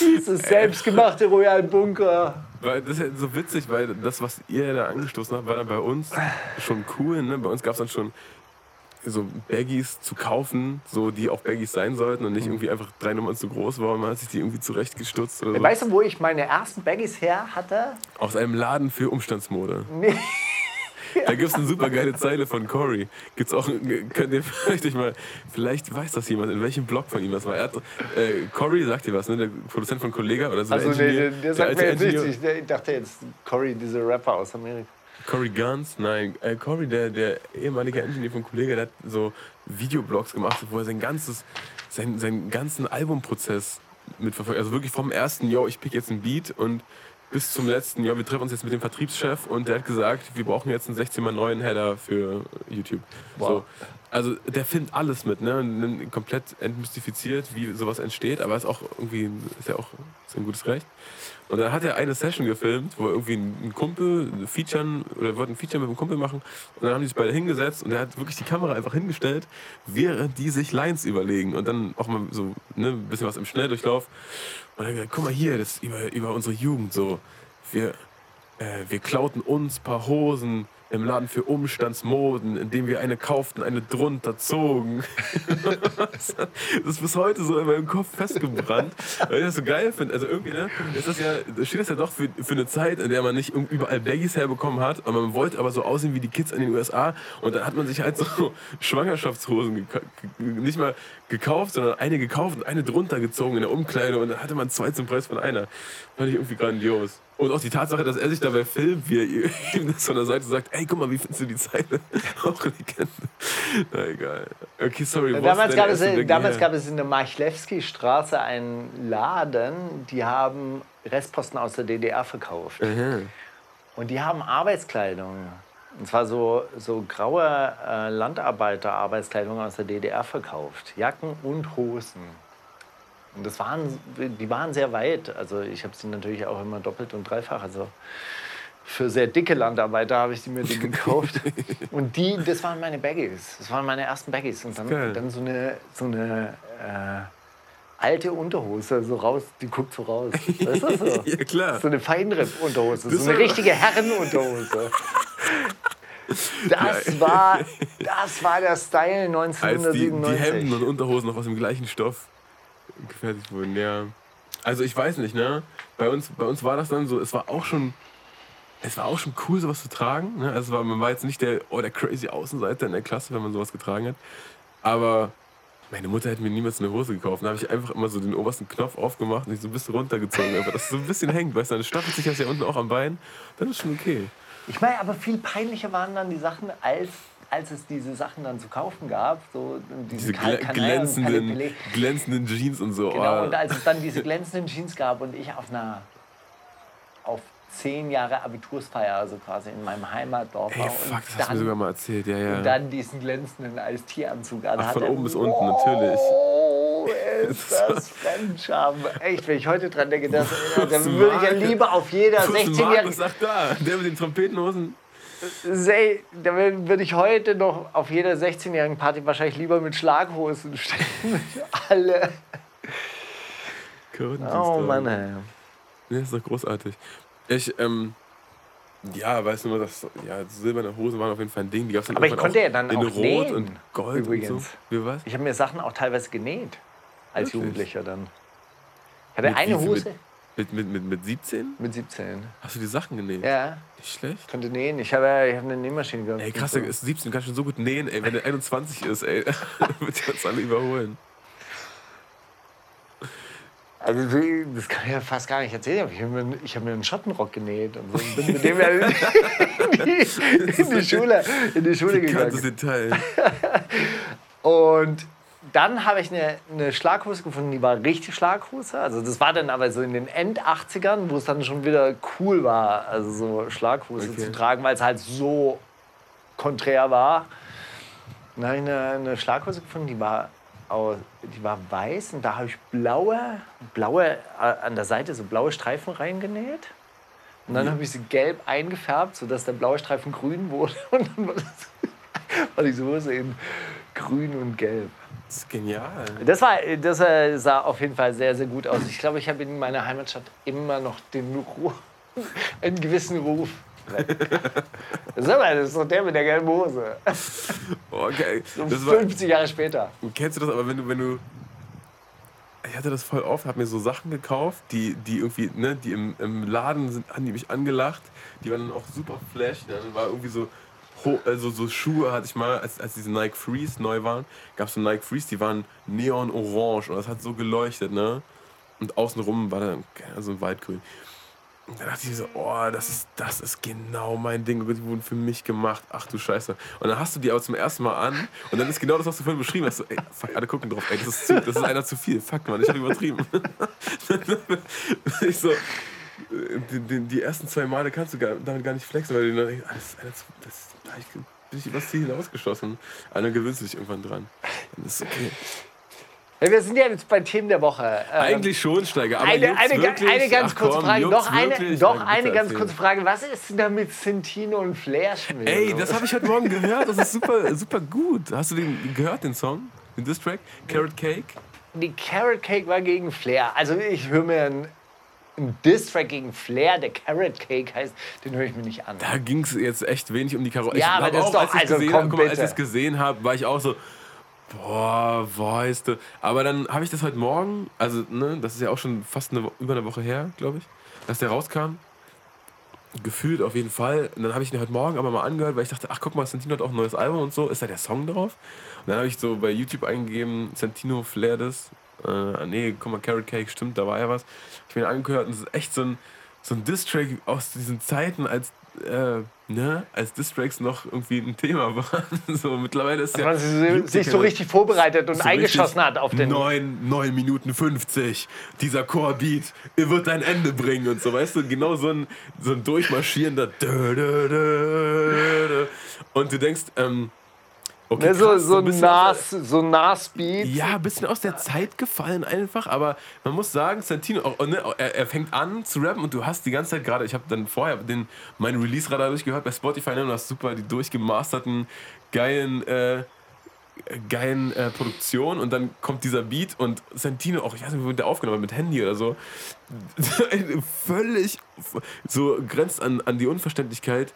Dieses selbstgemachte (laughs) Royal Bunker. Weil das ist ja so witzig, weil das, was ihr da angestoßen habt, war dann bei uns schon cool. Ne? Bei uns gab es dann schon so Baggies zu kaufen, so die auch Baggies sein sollten und nicht irgendwie einfach drei Nummern zu groß waren. Man hat sich die irgendwie zurechtgestutzt oder so. Weißt du, wo ich meine ersten Baggies her hatte? Aus einem Laden für Umstandsmode. Nee. Da gibt es eine super geile Zeile von Cory. Gibt's auch, könnt ihr vielleicht mal, vielleicht weiß das jemand, in welchem Blog von ihm das war. Er hat, äh, Cory sagt dir was, ne? der Produzent von Kollega oder so. Also, der, nee, der, der sagt mir jetzt nichts. Ich, ich dachte jetzt, Cory, dieser Rapper aus Amerika. Cory Guns, nein, äh, Cory, der, der ehemalige Engineer von Kollega, der hat so Videoblogs gemacht, wo er sein ganzes, sein, seinen ganzen Albumprozess mitverfolgt. Also wirklich vom ersten, yo, ich pick jetzt ein Beat und bis zum letzten, ja, wir treffen uns jetzt mit dem Vertriebschef und der hat gesagt, wir brauchen jetzt einen 16 mal neuen Header für YouTube. Wow. So. Also der filmt alles mit, ne? Komplett entmystifiziert, wie sowas entsteht, aber ist auch irgendwie, ist ja auch ist ein gutes Recht. Und dann hat er eine Session gefilmt, wo irgendwie ein Kumpel Featuren oder wollte ein Feature mit einem Kumpel machen und dann haben die sich beide hingesetzt und er hat wirklich die Kamera einfach hingestellt, während die sich Lines überlegen und dann auch mal so ne, ein bisschen was im Schnelldurchlauf. Und dann er gesagt, guck mal hier, das ist über, über unsere Jugend so. Wir, äh, wir klauten uns ein paar Hosen im Laden für Umstandsmoden, indem wir eine kauften, eine drunter zogen. (laughs) das ist bis heute so in meinem Kopf festgebrannt, weil ich das so geil finde. Also irgendwie, ne, ist das ja, steht das ja doch für, für eine Zeit, in der man nicht überall Baggies herbekommen hat, aber man wollte aber so aussehen wie die Kids in den USA und dann hat man sich halt so (laughs) Schwangerschaftshosen nicht mal gekauft, sondern eine gekauft und eine drunter gezogen in der Umkleide und dann hatte man zwei zum Preis von einer. Fand ich irgendwie grandios. Und auch die Tatsache, dass er sich dabei filmt, wie er ihm das von der Seite sagt, ey, guck mal, wie findest du die Zeile? (laughs) auch Legende. Na egal. Okay, sorry. ist Damals gab, es, damals gab es in der Marchlewski-Straße einen Laden, die haben Restposten aus der DDR verkauft. Aha. Und die haben Arbeitskleidung. Und zwar so, so graue äh, Landarbeiter-Arbeitskleidung aus der DDR verkauft. Jacken und Hosen. Und das waren, die waren sehr weit. Also ich habe sie natürlich auch immer doppelt und dreifach. Also für sehr dicke Landarbeiter habe ich die mir die (laughs) gekauft. Und die, das waren meine Baggies. Das waren meine ersten Baggies. Und dann, dann so eine, so eine äh, alte Unterhose, so raus, die guckt so raus. Weißt du so? (laughs) Ja, klar. So eine Feinripp-Unterhose, so eine richtige Herrenunterhose. Das war, das war der Style Als die, die 1997. Hemden und Unterhosen noch aus dem gleichen Stoff gefertigt wurden, ja. Also ich weiß nicht, ne? Bei uns, bei uns war das dann so, es war auch schon, es war auch schon cool, sowas zu tragen. Ne? Also es war, man war jetzt nicht der, oh, der crazy Außenseiter in der Klasse, wenn man sowas getragen hat. Aber meine Mutter hätte mir niemals eine Hose gekauft. Da habe ich einfach immer so den obersten Knopf aufgemacht und die so ein bisschen runtergezogen. Aber das so ein bisschen hängt, weißt du, dann staffelt sich das ja unten auch am Bein. Dann ist schon okay. Ich meine, aber viel peinlicher waren dann die Sachen, als, als es diese Sachen dann zu kaufen gab. So diese, Diese Kal- glänzenden, glänzenden Jeans und so. Genau, oh. und als es dann diese glänzenden Jeans gab und ich auf einer auf zehn Jahre Abitursfeier, also quasi in meinem Heimatdorf Ey, war fuck, das und, hast du mir sogar dann, mal erzählt, ja, ja. und dann diesen glänzenden Eistieranzug anhatte. Ach, von oben bis unten, natürlich. Oh, (laughs) ist das Fremdscham. Echt, wenn ich heute dran denke, das, dann würde ich ja lieber auf jeder Wo ist 16-jährige Markus? Ach da, der mit den Trompetenhosen. Say, da würde ich heute noch auf jeder 16-jährigen Party wahrscheinlich lieber mit Schlaghosen stehen. (laughs) Alle. Karottendienst, Oh Mann, ey. Ja, ist doch großartig. Ich, ähm, ja, weißt du nur, dass ja, silberne Hosen waren auf jeden Fall ein Ding. Die gab's dann Aber ich konnte ja dann in auch Rot nähen, und Gold übrigens. und so. Wie was? Ich habe mir Sachen auch teilweise genäht. Als Wirklich? Jugendlicher dann. Ich hatte Mit eine? Hose Mit, mit, mit, mit 17? mit 17. Hast du die Sachen genäht? Ja, Nicht schlecht. konnte nähen. Ich habe ich hab eine Nähmaschine gehabt. Ey, krass, der ist 17, kann schon so gut nähen, ey. Wenn der 21 ist, ey, (laughs) wird er uns alle überholen. Also, das kann ich ja fast gar nicht erzählen. Ich habe mir, ich hab mir einen Schottenrock genäht und so. und bin mit dem ja in die, (laughs) in die Schule, in die Schule gegangen. Detail. (laughs) Und dann habe ich eine, eine Schlaghose gefunden, die war richtig Schlaghose. Also das war dann aber so in den End-80ern, wo es dann schon wieder cool war, also so Schlaghose Okay. zu tragen, weil es halt so konträr war. Dann habe ich eine, eine Schlaghose gefunden, die war, aus, die war weiß und da habe ich blaue, blaue äh, an der Seite so blaue Streifen reingenäht. Und dann habe ich sie gelb eingefärbt, sodass der blaue Streifen grün wurde. (laughs) Und dann war, das, (laughs) war die Hose in grün und gelb. Das ist genial. Das, war, das äh, sah auf jeden Fall sehr, sehr gut aus. Ich glaube, ich habe in meiner Heimatstadt immer noch den Ruf, (laughs) einen gewissen Ruf. (laughs) Sag mal, das ist doch der mit der gelben Hose. Okay. So Das war, 50 Jahre später. Kennst du das aber, wenn du, wenn du. Ich hatte das voll oft, hab mir so Sachen gekauft, die, die irgendwie, ne, die im, im Laden sind, haben die mich angelacht. Die waren dann auch super flash. Dann war irgendwie so, also so Schuhe hatte ich mal, als, als diese Nike Freeze neu waren, gab es so Nike Freeze, die waren neon orange und das hat so geleuchtet, ne? Und außenrum war dann so ein Waldgrün. Und dann dachte ich so, oh, das ist, das ist genau mein Ding. Die wurden für mich gemacht. Ach du Scheiße. Und dann hast du die aber zum ersten Mal an und dann ist genau das, was du vorhin beschrieben hast. So, ey, fuck, alle gucken drauf. Ey, das ist, zu, das ist einer zu viel. Fuck, Mann, ich habe übertrieben. (laughs) ich so, die, die, die ersten zwei Male kannst du gar, damit gar nicht flexen, weil du dann denkst, ah, das ist einer zu, das, da ich, bin ich übers Ziel hinausgeschossen. Aber dann gewöhnst du dich irgendwann dran. Dann ist es okay. Ja, wir sind ja jetzt bei Themen der Woche. Ähm, Eigentlich schon, Steiger. Aber eine, eine, wirklich? eine ganz Ach kurze komm, Frage. Doch eine, Na, eine bitte ganz kurze Frage. Was ist denn da mit Centino und Flair schon wieder Ey, das habe ich heute Morgen gehört. Das ist super, super gut. Hast du den gehört, den Song? Den Diss-Track? Carrot Cake? Die Carrot Cake war gegen Flair. Also ich höre mir einen, einen Diss-Track gegen Flair, der Carrot Cake heißt, den höre ich mir nicht an. Da ging es jetzt echt wenig um die Karotte. Ja, aber ich das hab ist doch- als ich also gesehen komm, hab, guck mal, als bitte. ich es gesehen habe, war ich auch so, boah, weißt du. Aber dann habe ich das heute Morgen, also ne, das ist ja auch schon fast eine, über eine Woche her, glaube ich, dass der rauskam. Gefühlt auf jeden Fall. Und dann habe ich ihn heute Morgen aber mal angehört, weil ich dachte, ach guck mal, Santino hat auch ein neues Album und so. Ist da der Song drauf? Und dann habe ich so bei YouTube eingegeben, Santino Flair das. Äh, nee, guck mal, Carrot Cake, stimmt, da war ja was. Ich bin angehört und es ist echt so ein, so ein Diss-Track aus diesen Zeiten, als, äh, ne, als Diss-Tracks noch irgendwie ein Thema (laughs) waren. so, mittlerweile ist ja. Weil sie juckt sich ja so richtig vorbereitet und So eingeschossen hat auf den. 9, 9 Minuten 50. Dieser Core-Beat, er wird ein Ende bringen und so, weißt du, genau so ein, so ein durchmarschierender. Und du denkst, ähm, okay, Ne, so, krass, so ein Nas, so Nas-Beat. ja, ein bisschen aus der Zeit gefallen einfach, aber man muss sagen, Santino, auch, ne, er, er fängt an zu rappen und du hast die ganze Zeit gerade, ich habe dann vorher den, meinen Release-Radar durchgehört bei Spotify ne, und du hast super die durchgemasterten, geilen, äh, geilen äh, Produktionen und dann kommt dieser Beat und Santino auch, ich weiß nicht, wie der aufgenommen mit Handy oder so, (laughs) völlig so grenzt an, an die Unverständlichkeit,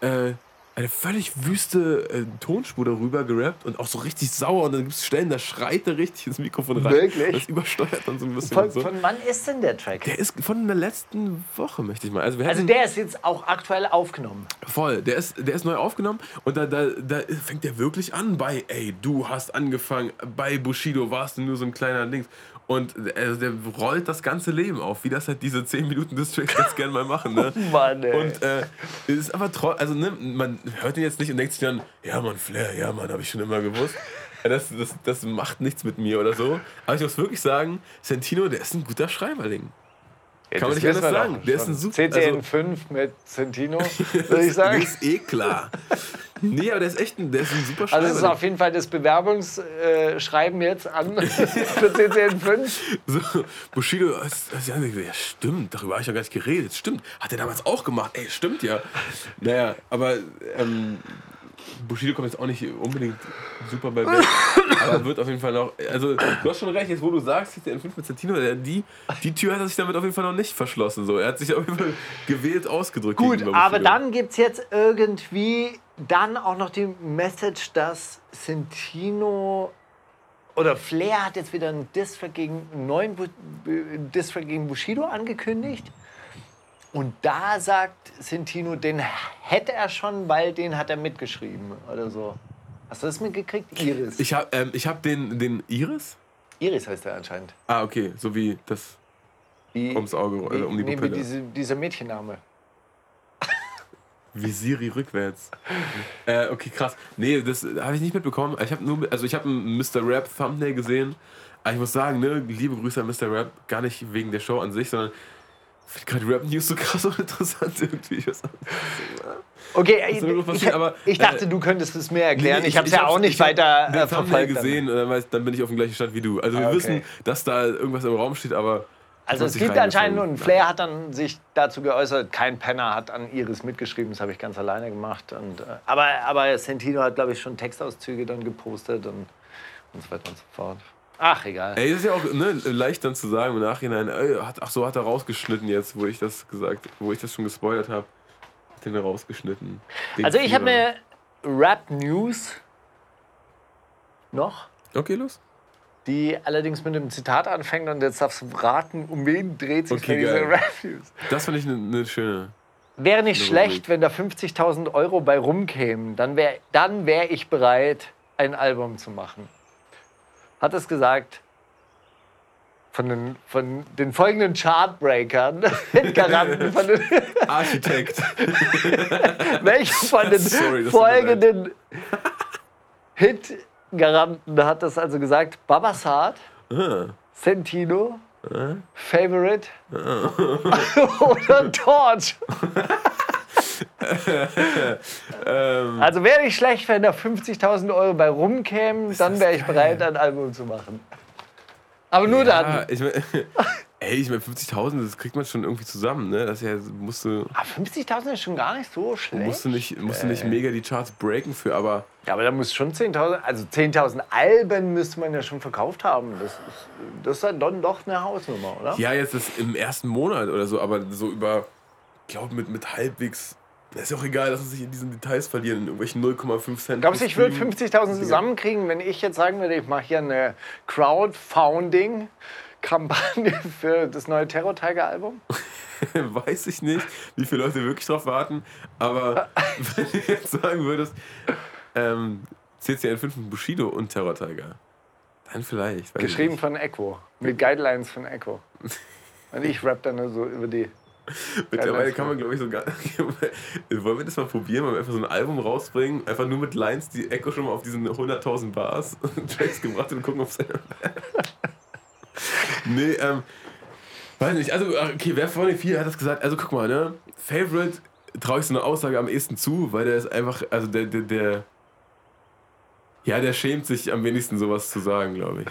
äh, eine völlig wüste äh, Tonspur darüber gerappt und auch so richtig sauer und dann gibt es Stellen, da schreit er richtig ins Mikrofon rein. Wirklich? Das übersteuert dann so ein bisschen. Von, so. von wann ist denn der Track? Der ist von der letzten Woche, möchte ich mal. Also, wir also der ist jetzt auch aktuell aufgenommen. Voll, der ist, der ist neu aufgenommen und da, da, da fängt der wirklich an bei, ey, du hast angefangen, bei Bushido warst du nur so ein kleiner Dings. Und also der rollt das ganze Leben auf, wie das halt diese 10 Minuten Distracks ganz gerne mal machen. Ne? (laughs) Mann, ey. Und äh, es ist aber trotzdem, also ne, man hört ihn jetzt nicht und denkt sich dann, ja Mann, Flair, ja Mann, habe ich schon immer gewusst. Das, das, das macht nichts mit mir oder so. Aber ich muss wirklich sagen, Santino, der ist ein guter Schreiberling. Kann man nicht anders sagen. Der ist ein super. CCN 5 mit Centino, (laughs) würde ich sagen. Das ist eh klar. (laughs) Nee, aber der ist echt ein, der ist ein super Also Schreiber. das ist auf jeden Fall das Bewerbungsschreiben jetzt an (laughs) für CCN 5. so, Bushido, das, das, ja, stimmt, darüber habe ich ja gar nicht geredet. Stimmt, hat er damals auch gemacht. Ey, stimmt ja. Naja, aber ähm, Bushido kommt jetzt auch nicht unbedingt super bei weg. aber wird auf jeden Fall noch. Also, du hast schon recht, jetzt wo du sagst, der N5 mit Santino, der, die, die Tür hat er sich damit auf jeden Fall noch nicht verschlossen. So. Er hat sich auf jeden Fall gewählt ausgedrückt. Gut, aber dann gibt es jetzt irgendwie dann auch noch die Message, dass Centino oder Flair hat jetzt wieder einen Distrack gegen einen neuen Bu Distrack gegen Bushido angekündigt. Und da sagt Centino, den hätte er schon, weil den hat er mitgeschrieben oder so. Hast du das mitgekriegt? Iris. Ich habe ähm, ich hab den, den Iris. Iris heißt er anscheinend. Ah, okay, so wie das Wie, ums Auge, also um die nee, wie Pupille. diese, dieser Mädchenname. Wie Siri rückwärts. äh, okay, krass. Nee, das habe ich nicht mitbekommen. Ich habe nur, also ich habe ein Mr. Rap Thumbnail gesehen. Aber ich muss sagen, ne, liebe Grüße an Mr. Rap, gar nicht wegen der Show an sich, sondern ich finde gerade Rap News so krass (laughs) und interessant irgendwie. Okay, ich, ich, passieren? Aber, ich dachte, äh, du könnttest es mir erklären. Nee, ich habe es ja auch nicht weiter den verfolgt. gesehen, dann, dann bin ich auf dem gleichen Stand wie du. Also wir Ah, okay. wissen, dass da irgendwas im Raum steht, aber Also es gibt anscheinend, und Flair hat dann sich dazu geäußert, kein Penner hat an Iris mitgeschrieben, das habe ich ganz alleine gemacht. Und, äh, aber, aber Sentino hat, glaube ich, schon Textauszüge dann gepostet und, und so weiter und so fort. Ach, egal. Ey, das ist ja auch ne, leicht dann zu sagen im Nachhinein, ey, hat, ach so, hat er rausgeschnitten jetzt, wo ich das gesagt, wo ich das schon gespoilert habe. Hat den rausgeschnitten. Den Also ich habe eine Rap News noch, Okay, los. die allerdings mit einem Zitat anfängt und jetzt darfst du raten, um wen dreht sich Okay, diese. Rap News. Das fand ich eine ne schöne. Wäre nicht schlecht, Rubrik. wenn da 50.000 Euro bei rumkämen, dann wäre dann wär ich bereit, ein Album zu machen. Hat es gesagt von den, von den folgenden Chartbreakern, (laughs) Hitgaranten, (laughs) von den, Architekt. (laughs) welche von den Sorry, folgenden Hitgaranten hat das also gesagt? Babasat, ah, Sentino, Favorite oder Torch? Ähm, Also wäre nicht schlecht, wenn da 50.000 Euro bei rumkämen, dann wäre ich bereit, ein Album zu machen. Aber nur ja, dann. ich mein, (laughs) ey, ich meine, 50.000, das kriegt man schon irgendwie zusammen, ne? Das ist ja, musst du, Aber 50.000 ist schon gar nicht so schlecht. musst du nicht, musst du nicht mega die Charts breaken für, aber Ja, aber da muss schon 10.000, also 10.000 Alben müsste man ja schon verkauft haben. Das ist, das ist dann doch- doch eine Hausnummer, oder? ja, jetzt ist im ersten Monat oder so, aber so über, ich glaube, mit, mit halbwegs, das ist auch egal, lass uns nicht in diesen Details verlieren, in irgendwelchen 0,5 Cent. Glaubst du, ich würde Stream. 50.000 zusammenkriegen, wenn ich jetzt sagen würde, ich mache hier eine Crowdfunding-Kampagne (laughs) für das neue Terror Tiger Album? (laughs) Weiß ich nicht, wie viele Leute wirklich drauf warten, aber (laughs) wenn du jetzt sagen würdest, ähm, CCN5 und Bushido und Terror Tiger, dann vielleicht. Geschrieben von Echo, mit Guidelines von Echo. Und ich rap dann nur so über die. (laughs) Mittlerweile kann man, glaube ich, so gar (laughs) Wollen wir das mal probieren, mal einfach so ein Album rausbringen, einfach nur mit Lines, die Echo schon mal auf diesen 100.000 Bars (laughs) Tracks gebracht hat und gucken, ob es. nee, ähm. Weiß nicht, also, okay, wer von den vier hat das gesagt? Also, guck mal, ne? Favorite traue ich so eine Aussage am ehesten zu, weil der ist einfach, also der, der, der. Ja, der schämt sich am wenigsten sowas zu sagen, glaube ich.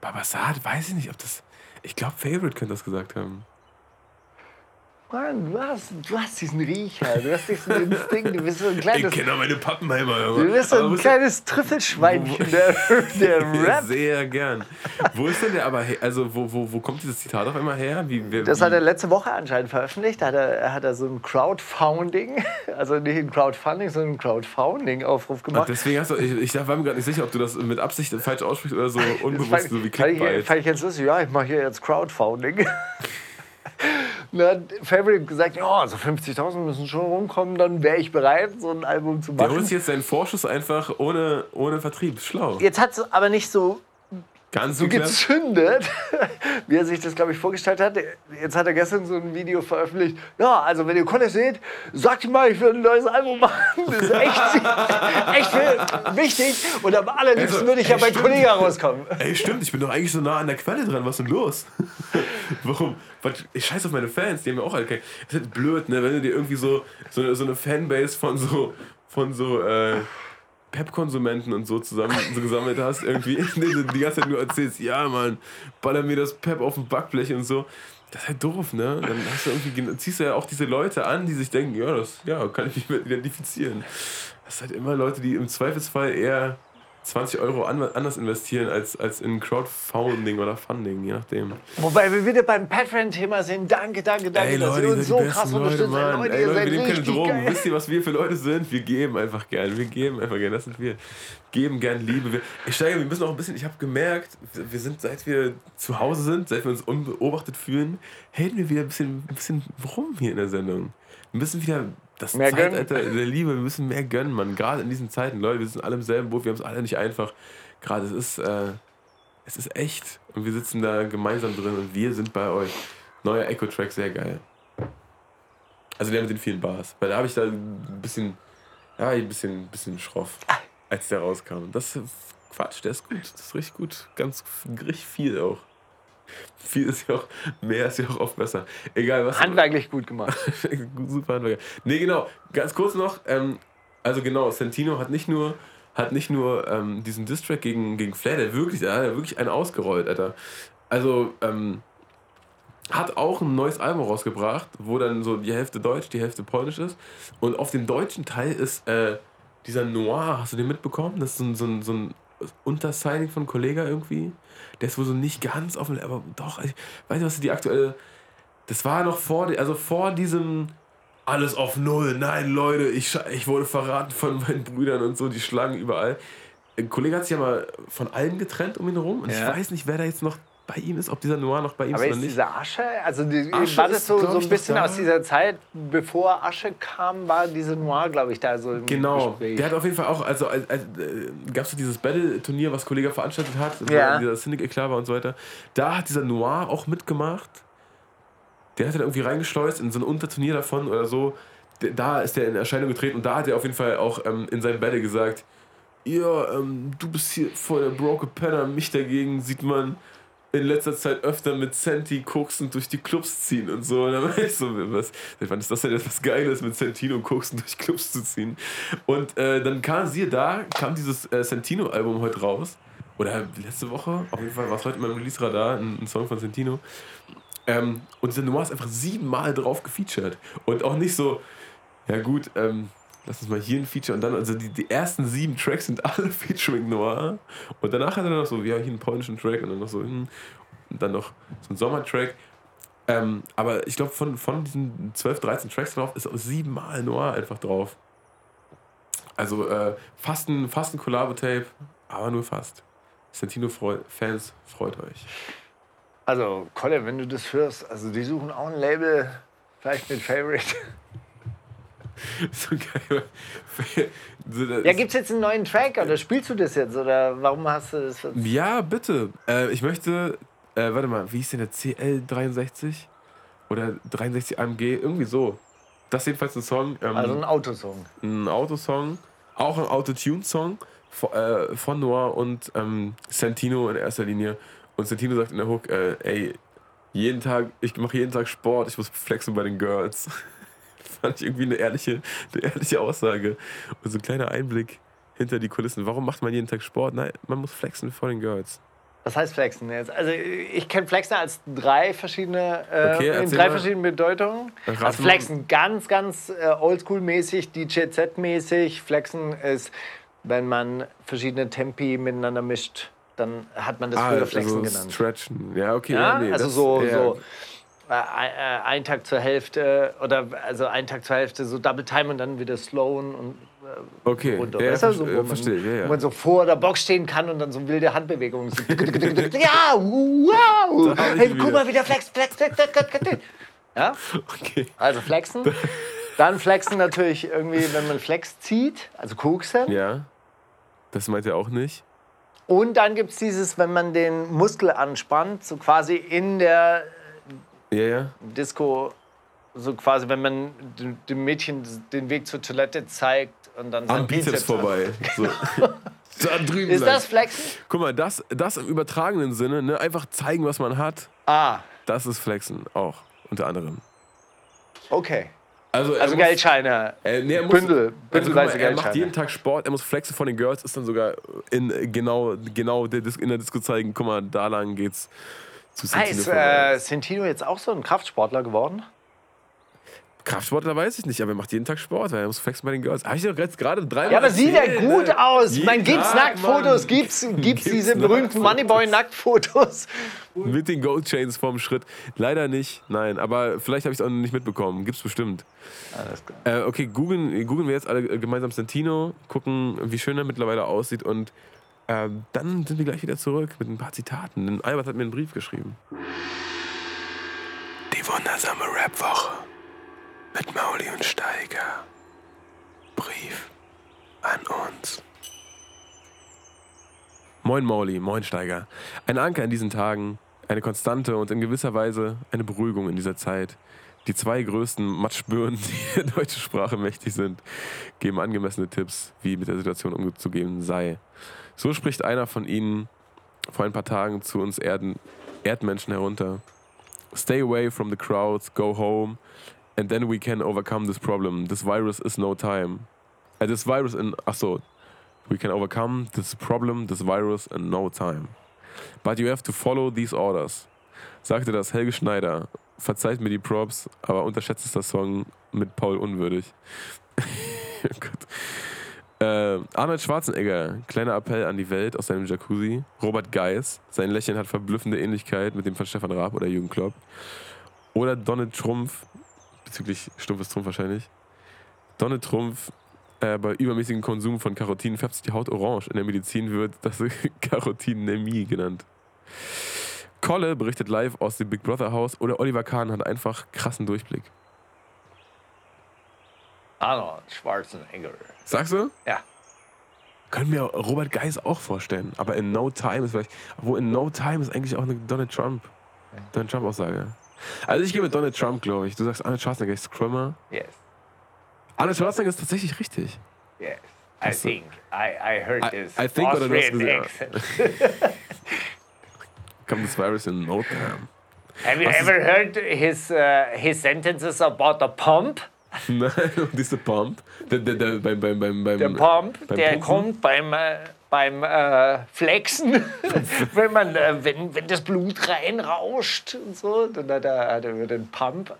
Babasat, weiß ich nicht, ob das. Ich glaube, Favorite könnte das gesagt haben. Mann, du hast, du hast diesen Riecher, du hast diesen Instinkt, du bist so ein Ich kleines, kenne doch meine Pappenheimer, du bist so ein kleines Trüffelschweinchen, der, (laughs) der Rap. Sehr gern. Wo ist denn der aber her? Also, wo, wo, wo kommt dieses Zitat auf einmal her? Wie, wer, Das wie, hat er letzte Woche anscheinend veröffentlicht. Da hat er, hat er so ein Crowdfunding, (laughs) also nicht ein Crowdfunding, sondern ein Crowdfunding-Aufruf Ach, gemacht. deswegen hast du, ich, ich war mir gerade nicht sicher, ob du das mit Absicht falsch aussprichst oder so (laughs) unbewusst, fand, so wie fand, ich, Clickbait. fand ich jetzt lustig. Ja, ich mache hier jetzt Crowdfunding. Dann hat Favorite gesagt, ja, also 50.000 müssen schon rumkommen, dann wäre ich bereit, so ein Album zu Der holt machen. sich jetzt seinen Vorschuss einfach ohne, ohne Vertrieb. Schlau. Jetzt hat es aber nicht so Ganz so gezündet, (laughs) wie er sich das, glaube ich, vorgestellt hat. Jetzt hat er gestern so ein Video veröffentlicht. Ja, also wenn ihr Conny seht, sagt mal, ich will ein neues Album machen. Das ist echt, (laughs) echt wichtig. Und am allerliebsten Also, würde ich ja ey, bei stimmt. Kollega rauskommen. Ey, stimmt, ich bin doch eigentlich so nah an der Quelle dran. Was ist denn los? (laughs) Warum? Ich scheiß auf meine Fans, die haben ja auch alle kein. Das ist halt blöd, ne? Wenn du dir irgendwie so, so, eine, so eine Fanbase von so, von so äh, Pep-Konsumenten und so zusammen (laughs) so gesammelt hast, irgendwie, (laughs) die ganze Zeit nur erzählst, ja, Mann, baller mir das Pep auf dem Backblech und so. Das ist halt doof, ne? Dann hast du irgendwie, ziehst du ja auch diese Leute an, die sich denken, ja, das ja, kann ich mich mit identifizieren. Das sind halt immer Leute, die im Zweifelsfall eher 20 Euro an, anders investieren als, als in Crowdfunding oder Funding, je nachdem. Wobei wir wieder beim Patreon-Thema sind. Danke, danke, danke, Ey dass Leute, ihr ihr uns so krass Leute, unterstützt. Mann. Leute, Ey, ihr Leute, seid wir nehmen keine Drogen. geil. Wisst ihr, was wir für Leute sind? Wir geben einfach gern. Wir geben einfach gern. Das sind wir. Geben gern Liebe. Wir, ich steige, wir müssen auch ein bisschen, ich habe gemerkt, wir sind, seit wir zu Hause sind, seit wir uns unbeobachtet fühlen, hält wir wieder ein bisschen, ein bisschen rum hier in der Sendung. Wir müssen wieder das Mehr gönnen. Zeitalter der Liebe, wir müssen mehr gönnen, Mann. Gerade in diesen Zeiten, Leute, wir sind alle im selben Boot, wir haben es alle nicht einfach. Gerade es ist, äh, es ist echt. Und wir sitzen da gemeinsam drin und wir sind bei euch. Neuer Echo-Track, sehr geil. Also der mit den vielen Bars. Weil da habe ich da ein bisschen, ja, ein bisschen, bisschen schroff, als der rauskam. Das ist Quatsch, der ist gut. Das ist richtig gut. Ganz richtig viel auch. (laughs) Viel ist ja auch, mehr ist ja auch oft besser. Egal was. Handwerklich gut gemacht. (laughs) Super Handwerker. Nee, genau. Ganz kurz noch. Ähm, also genau, Santino hat nicht nur, hat nicht nur ähm, diesen Distrack gegen, gegen Flair, der wirklich, der hat wirklich einen ausgerollt, Alter. Also, ähm, hat auch ein neues Album rausgebracht, wo dann so die Hälfte Deutsch, die Hälfte Polnisch ist. Und auf dem deutschen Teil ist äh, dieser Noir, hast du den mitbekommen? Das ist so ein, so ein, so ein Untersigning von Kollega irgendwie. Der ist wohl so nicht ganz offen, aber doch, ich weiß nicht, was die aktuelle. Das war noch vor, also vor diesem alles auf Null. Nein, Leute, ich, ich wurde verraten von meinen Brüdern und so, die schlagen überall. Ein Kollege hat sich ja mal von allen getrennt um ihn herum und Ja. ich weiß nicht, wer da jetzt noch bei ihm ist, ob dieser Noir noch bei ihm Aber ist oder ist nicht. diese Asche, also die, Asche war das ist, so, so ein bisschen aus dieser Zeit, bevor Asche kam, war diese Noir, glaube ich, da so im Genau, Gespräch. der hat auf jeden Fall auch, also als, als, äh, gab es so dieses Battle-Turnier, was Kollege veranstaltet hat, Ja. dann dieser Cynic Eklat war und so weiter. Da hat dieser Noir auch mitgemacht. Der hat er irgendwie reingeschleust in so ein Unterturnier davon oder so. Da ist der in Erscheinung getreten und da hat er auf jeden Fall auch ähm, in seinem Battle gesagt, ja, ähm, du bist hier voll der Broke Penner, mich dagegen sieht man in letzter Zeit öfter mit Senti koksend durch die Clubs ziehen und so. Und dann war ich so, was, wann ist das denn etwas Geiles, mit Santino koksend durch Clubs zu ziehen? Und äh, dann kam, siehe da, kam dieses äh, Santino-Album heute raus. Oder letzte Woche, auf jeden Fall war es heute in meinem Release-Radar, ein, ein Song von Santino. Ähm, und dieser Noir ist einfach siebenmal drauf gefeatured. Und auch nicht so, ja gut, ähm, lass uns mal hier ein Feature. Und dann, also die, die ersten sieben Tracks sind alle (laughs) featuring Noir. Und danach hat er noch so, ja, hier einen polnischen Track und dann noch so, hm, und dann noch so ein Sommertrack. Ähm, aber ich glaube, von, von diesen 12, 13 Tracks drauf ist auch siebenmal Noir einfach drauf. Also äh, fast ein, fast ein Collabo-Tape, aber nur fast. Santino-Fans, freut euch. Also, Colin, wenn du das hörst, also die suchen auch ein Label, vielleicht mit Favorite. (laughs) so geil. Ja, gibt es jetzt einen neuen Track oder spielst du das jetzt oder warum hast du das jetzt? Ja, bitte. Äh, ich möchte, äh, warte mal, wie hieß denn der CL63? Oder 63 AMG? Irgendwie so. Das ist jedenfalls ein Song, ähm, Also ein Autosong. ein Autosong, auch ein Autotune-Song von, äh, von Noir und ähm, Santino in erster Linie. Und Santino sagt in der Hook, äh, ey, jeden Tag, ich mache jeden Tag Sport, ich muss flexen bei den Girls. (laughs) Fand ich irgendwie eine ehrliche, eine ehrliche Aussage. Und so ein kleiner Einblick hinter die Kulissen. Warum macht man jeden Tag Sport? Nein, man muss flexen vor den Girls. Was heißt Flexen jetzt? Also ich kenne Flexen als drei verschiedene, äh, Okay, in drei mal. verschiedenen Bedeutungen. Rat Also. Flexen ganz, ganz äh, oldschool-mäßig, DJZ-mäßig. Flexen ist, wenn man verschiedene Tempi miteinander mischt, dann hat man das früher Flexen also genannt. Stretchen. Ja, okay. Ja, Ja, nee, also das- so, ja. so äh, äh, ein Tag zur Hälfte oder also ein Tag zur Hälfte so Double Time und dann wieder slowen und Okay, runter. ja, Weißt du, so, wo man, verstehe. Ja, wo ja. man so vor der Box stehen kann und dann so wilde Handbewegungen. So (laughs) ja, wow! Hey, guck wieder. mal, wieder flex, flex, flex, flex, flex, flex. Ja, Okay. also flexen. Dann flexen natürlich irgendwie, wenn man Flex zieht, also koksen. Ja. Das meint er auch nicht. Und dann gibt es dieses, wenn man den Muskel anspannt, so quasi in der Ja, ja. Disco, so quasi, wenn man dem- Mädchen den Weg zur Toilette zeigt und dann Am Bizeps vorbei. So. (laughs) (laughs) da drüben Ist das Flexen? Guck mal, das, das im übertragenen Sinne, ne? einfach zeigen, was man hat, Ah, das ist Flexen auch, unter anderem. okay. Also, er Also muss- Geldscheine. Äh, nee, er muss, Bündel, also, bündelweise er macht Geldscheine. jeden Tag Sport, er muss flexen von den Girls, ist dann sogar in genau, genau der Dis- in der Disco zeigen, guck mal, da lang geht's zu Ah, Santino ist vorbei. äh, Sentino jetzt auch so ein Kraftsportler geworden? Kraftsportler weiß ich nicht, aber er macht jeden Tag Sport, weil er muss flexen bei den Girls. Habe ich doch jetzt gerade dreimal Ja, aber sieht er gut ne? aus. Man gibt's Nacktfotos, gibt's, gibt's diese berühmten Nacktfotos. Moneyboy-Nacktfotos. Mit den Gold Chains vorm Schritt. Leider nicht, nein, aber vielleicht habe ich es auch noch nicht mitbekommen. Gibt's bestimmt. Alles klar. Äh, okay, googeln, googeln wir jetzt alle äh, gemeinsam Santino, gucken, wie schön er mittlerweile aussieht und ähm, dann sind wir gleich wieder zurück mit ein paar Zitaten. Denn Albert hat mir einen Brief geschrieben. Die wundersame Rap-Woche mit Mauli und Steiger. Brief an uns. Moin Mauli, moin Steiger. Ein Anker in diesen Tagen, eine Konstante und in gewisser Weise eine Beruhigung in dieser Zeit. Die zwei größten Matschbirnen, (laughs) die der deutschen Sprache mächtig sind, geben angemessene Tipps, wie mit der Situation umzugehen sei. So spricht einer von ihnen vor ein paar Tagen zu uns Erden, Erdmenschen herunter. Stay away from the crowds, go home, and then we can overcome this problem. This virus is no time. Äh, this virus in, ach so, we can overcome this problem, this virus in no time. But you have to follow these orders. Sagte das Helge Schneider. Verzeiht mir die Props, aber unterschätzt das Song mit Paul unwürdig. (laughs) oh Gott. Äh, Arnold Schwarzenegger, kleiner Appell an die Welt aus seinem Jacuzzi. Robert Geis, sein Lächeln hat verblüffende Ähnlichkeit mit dem von Stefan Raab oder Jürgen Klopp. Oder Donald Trumpf, bezüglich stumpfes Trumpf wahrscheinlich. Donald Trumpf, äh, bei übermäßigem Konsum von Carotin färbt sich die Haut orange. In der Medizin wird das (laughs) Carotinämie genannt. Kolle berichtet live aus dem Big Brother Haus oder Oliver Kahn hat einfach krassen Durchblick. Arnold Schwarzenegger. Sagst du? Ja. Können wir Robert Geis auch vorstellen. Aber in No Time ist vielleicht. Wo in No Time ist eigentlich auch eine Donald Trump. Donald Trump Aussage. Also ich gehe mit Donald Trump, glaube ich. Du sagst Arnold Schwarzenegger ist Scrummer. Yes. Arnold Schwarzenegger ist tatsächlich richtig. Yes. I so. think. I, I heard I- this I think oder du hast gesagt-. Kommt das Virus in No Time. Have you ever heard his, uh, his sentences about the pump? (laughs) Nein, und diese Pump. Der, der, der, beim, beim, beim, beim, Der Pump, beim der Pumpen? kommt beim, äh, beim äh, Flexen, (laughs) wenn, man, äh, wenn, wenn das Blut reinrauscht und so, dann hat er, hat er den Pump.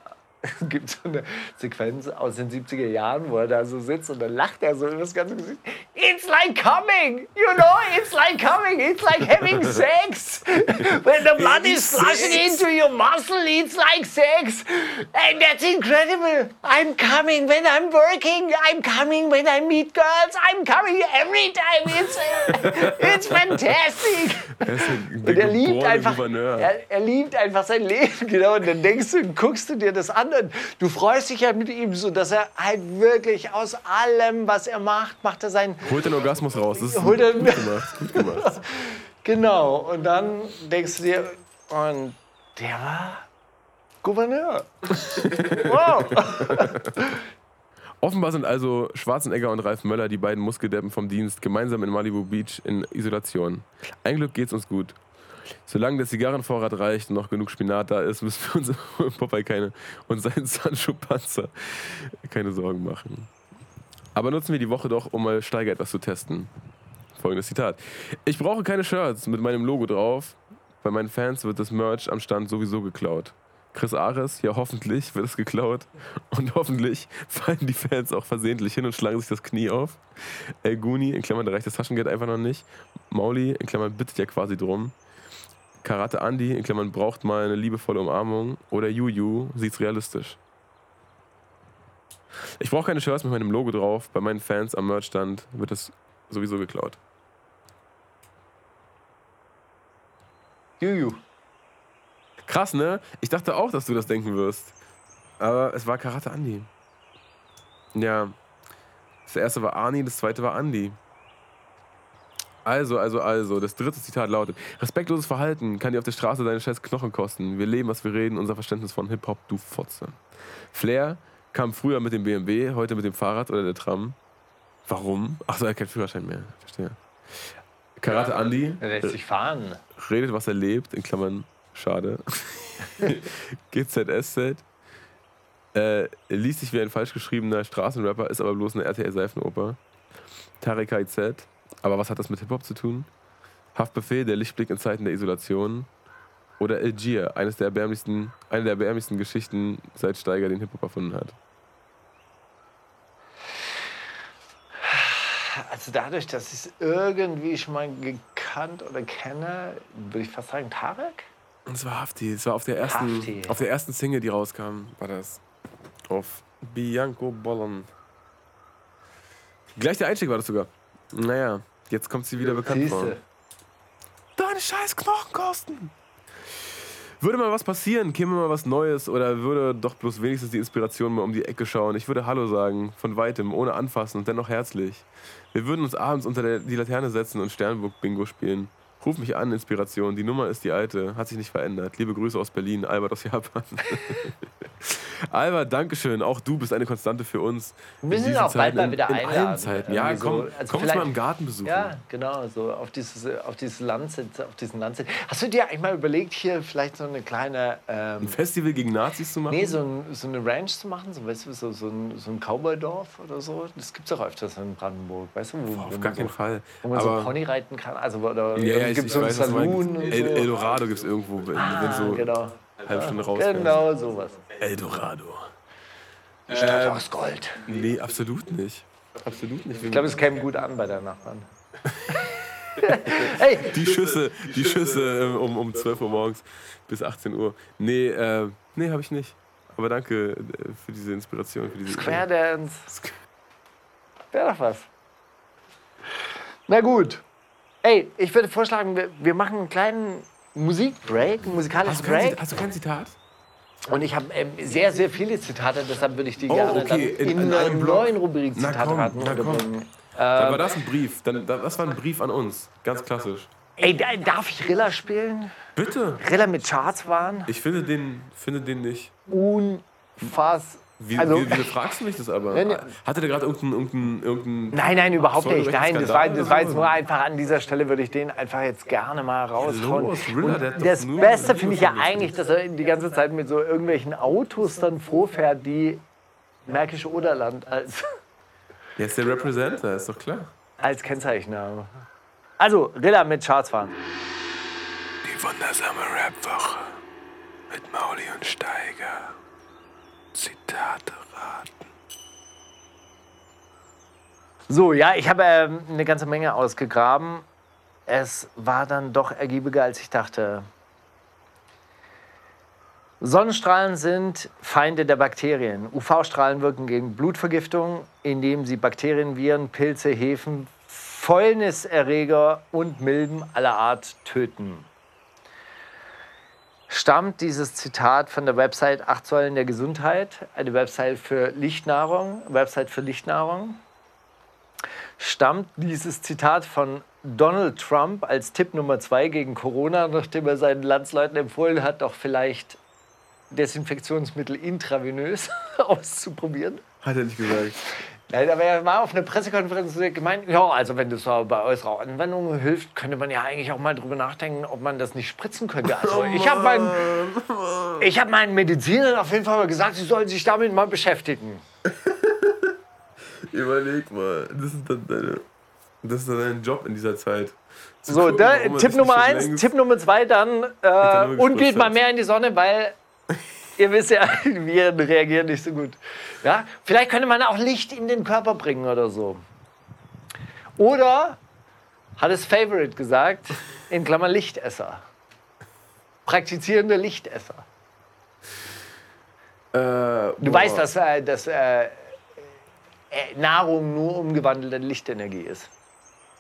Es (laughs) gibt so eine Sequenz aus den 70er Jahren, wo er da so sitzt und dann lacht er so über das ganze Gesicht. It's like coming, you know, it's like coming, it's like having (laughs) sex. When the blood is flushing into your muscle, it's like sex. And that's incredible. I'm coming when I'm working, I'm coming when I meet girls, I'm coming every time. It's, it's fantastic. Und er liebt einfach, er, er liebt einfach sein Leben, genau. Und dann denkst du, guckst du dir das an und du freust dich ja mit ihm so, dass er halt wirklich aus allem, was er macht, macht er sein, Holt den Orgasmus raus. Das ist Holt gut gemacht. Gut gemacht. (laughs) genau. Und dann denkst du dir, und der war Gouverneur. (laughs) wow. (laughs) Offenbar sind also Schwarzenegger und Ralf Möller, die beiden Muskeldeppen vom Dienst, gemeinsam in Malibu Beach in Isolation. Ein Glück geht's uns gut. Solange der Zigarrenvorrat reicht und noch genug Spinat da ist, müssen wir uns (laughs) Popeye keine und seinen Sancho-Panzer keine Sorgen machen. Aber nutzen wir die Woche doch, um mal Steiger etwas zu testen. Folgendes Zitat. Ich brauche keine Shirts mit meinem Logo drauf. Bei meinen Fans wird das Merch am Stand sowieso geklaut. Chris Ares, ja hoffentlich wird es geklaut. Und hoffentlich fallen die Fans auch versehentlich hin und schlagen sich das Knie auf. El Guni, in Klammern, da reicht das Taschengeld einfach noch nicht. Mauli, in Klammern, bittet ja quasi drum. Karate Andy, in Klammern, braucht mal eine liebevolle Umarmung. Oder Juju, sieht's realistisch. Ich brauche keine Shirts mit meinem Logo drauf. Bei meinen Fans am Merchstand wird es sowieso geklaut. Juju. Krass, ne? Ich dachte auch, dass du das denken wirst. Aber es war Karate Andi. Ja. Das erste war Arni, das zweite war Andi. Also, also, also, das dritte Zitat lautet: Respektloses Verhalten kann dir auf der Straße deine scheiß Knochen kosten. Wir leben, was wir reden, unser Verständnis von Hip-Hop, du Fotze. Flair kam früher mit dem BMW, heute mit dem Fahrrad oder der Tram. Warum? Achso, er hat keinen Führerschein mehr. Verstehe. Karate Andi Er lässt sich fahren. redet, was er lebt, in Klammern, schade. (laughs) GZSZ. Äh, liest sich wie ein falsch geschriebener Straßenrapper, ist aber bloß eine RTL-Seifenoper. Tarek KIZ. Aber was hat das mit Hip-Hop zu tun? Haftbefehl, der Lichtblick in Zeiten der Isolation. Oder Algier, eines der erbärmlichsten, eine der erbärmlichsten Geschichten, seit Steiger den Hip-Hop erfunden hat. Also dadurch, dass ich es irgendwie schon mal gekannt oder kenne, würde ich fast sagen Tarek. Und es war Hafti. Es war auf der ersten, Hafti. auf der ersten Single, die rauskam, war das. Auf Bianco Bollon. Gleich der Einstieg war das sogar. Naja, jetzt kommt sie wieder bekannt vor. Deine scheiß Knochenkosten! Würde mal was passieren, käme mal was Neues oder würde doch bloß wenigstens die Inspiration mal um die Ecke schauen. Ich würde Hallo sagen, von weitem, ohne anfassen und dennoch herzlich. Wir würden uns abends unter der, die Laterne setzen und Sternburg-Bingo spielen. Ruf mich an, Inspiration. Die Nummer ist die alte, hat sich nicht verändert. Liebe Grüße aus Berlin, Albert aus Japan. (laughs) Albert, Dankeschön. Auch du bist eine Konstante für uns. Wir müssen auch bald Zeiten, mal wieder in, in einladen. allen Zeiten. Ja, komm, so. Also komm uns mal im Garten besuchen. Ja, genau, so auf dieses, auf dieses Land, auf diesen Land. Hast du dir eigentlich mal überlegt, hier vielleicht so eine kleine, ähm, Ein Festival gegen Nazis zu machen? nee, so, ein, so eine Ranch zu machen, so, weißt du, so, so ein, so ein Cowboy-Dorf oder so? Das gibt es auch öfters in Brandenburg, weißt du? Wo, wo Auf gar so, keinen Fall. Wo man so Aber Pony reiten kann, also oder ja, ja, ich, gibt ich so einen weiß, was Saloon und El, so. Eldorado gibt es irgendwo, wenn, ah, wenn so genau. halbe Stunde raus. Genau sowas. Eldorado. Die Stadt aus Gold. Nee, absolut nicht. Absolut nicht. Ich glaube, es käme gut an bei der Nachbarn. (laughs) hey, die Schüsse, die Schüsse ähm, um, um 12 Uhr morgens bis 18 Uhr. Nee, äh, nee, habe ich nicht. Aber danke äh, für diese Inspiration. Für diese Square Dance. Wäre doch was. Na gut. Ey, ich würde vorschlagen, wir, wir machen einen kleinen Musikbreak, einen musikalischen Hast kein, Break. Zit- hast du kein Zitat? Und ich habe ähm, sehr, sehr viele Zitate, deshalb würde ich die Oh, gerne okay, in- in, in einer neuen Rubrik Na Zitate komm, raten na komm. unterbringen. Dann Ähm, war das ein Brief. Dann, da- das war ein Brief an uns. Ganz klassisch. Ey, da- darf ich Rilla spielen? Bitte. Rilla mit Charts waren? Ich finde den, finde den nicht. Unfass. Wie, Also- wie, wieso fragst du mich das aber? Nein. Hatte der gerade irgendeinen, irgendeinen, irgendeinen Nein, nein, überhaupt nicht. Nein, das war, das war jetzt nur einfach an dieser Stelle, würde ich den einfach jetzt gerne mal raushauen. der das Beste finde ich ja eigentlich, dass er die ganze Zeit mit so irgendwelchen Autos dann vorfährt, die Märkische Oderland als, (laughs) Ja, ist der Representer, ist doch klar. als Kennzeichen haben. Also, Rilla mit Charts fahren. Die wundersame Rap-Woche mit Mauli und Steiger. Zitate raten. So, ja, ich habe ähm, eine ganze Menge ausgegraben. Es war dann doch ergiebiger, als ich dachte. Sonnenstrahlen sind Feinde der Bakterien. UV-Strahlen wirken gegen Blutvergiftung, indem sie Bakterien, Viren, Pilze, Hefen, Fäulniserreger und Milben aller Art töten. Stammt dieses Zitat von der Website Acht Säulen der Gesundheit, eine Website für Lichtnahrung, Website für Lichtnahrung stammt dieses Zitat von Donald Trump als Tipp Nummer zwei gegen Corona, nachdem er seinen Landsleuten empfohlen hat, doch vielleicht Desinfektionsmittel intravenös (laughs) auszuprobieren. Hat er nicht gesagt. Nein, aber er war auf einer Pressekonferenz gemeint, ja, also wenn das bei äußerer Anwendung hilft, könnte man ja eigentlich auch mal drüber nachdenken, ob man das nicht spritzen könnte. Also ich habe meinen, ich hab meinen Medizinern auf jeden Fall mal gesagt, sie sollen sich damit mal beschäftigen. (laughs) Überleg mal, das ist dann deine, das ist dann dein Job in dieser Zeit. So, gucken, da, Tipp Nummer eins, Tipp Nummer zwei dann äh, und geht mal mehr in die Sonne, weil (laughs) ihr wisst ja, (laughs) Viren reagieren nicht so gut. Ja? Vielleicht könnte man auch Licht in den Körper bringen oder so. Oder hat es Favorite gesagt, in Klammern Lichtesser. Praktizierende Lichtesser. Äh, Du boah. weißt, dass, äh, dass äh, äh, Nahrung nur umgewandelte Lichtenergie ist.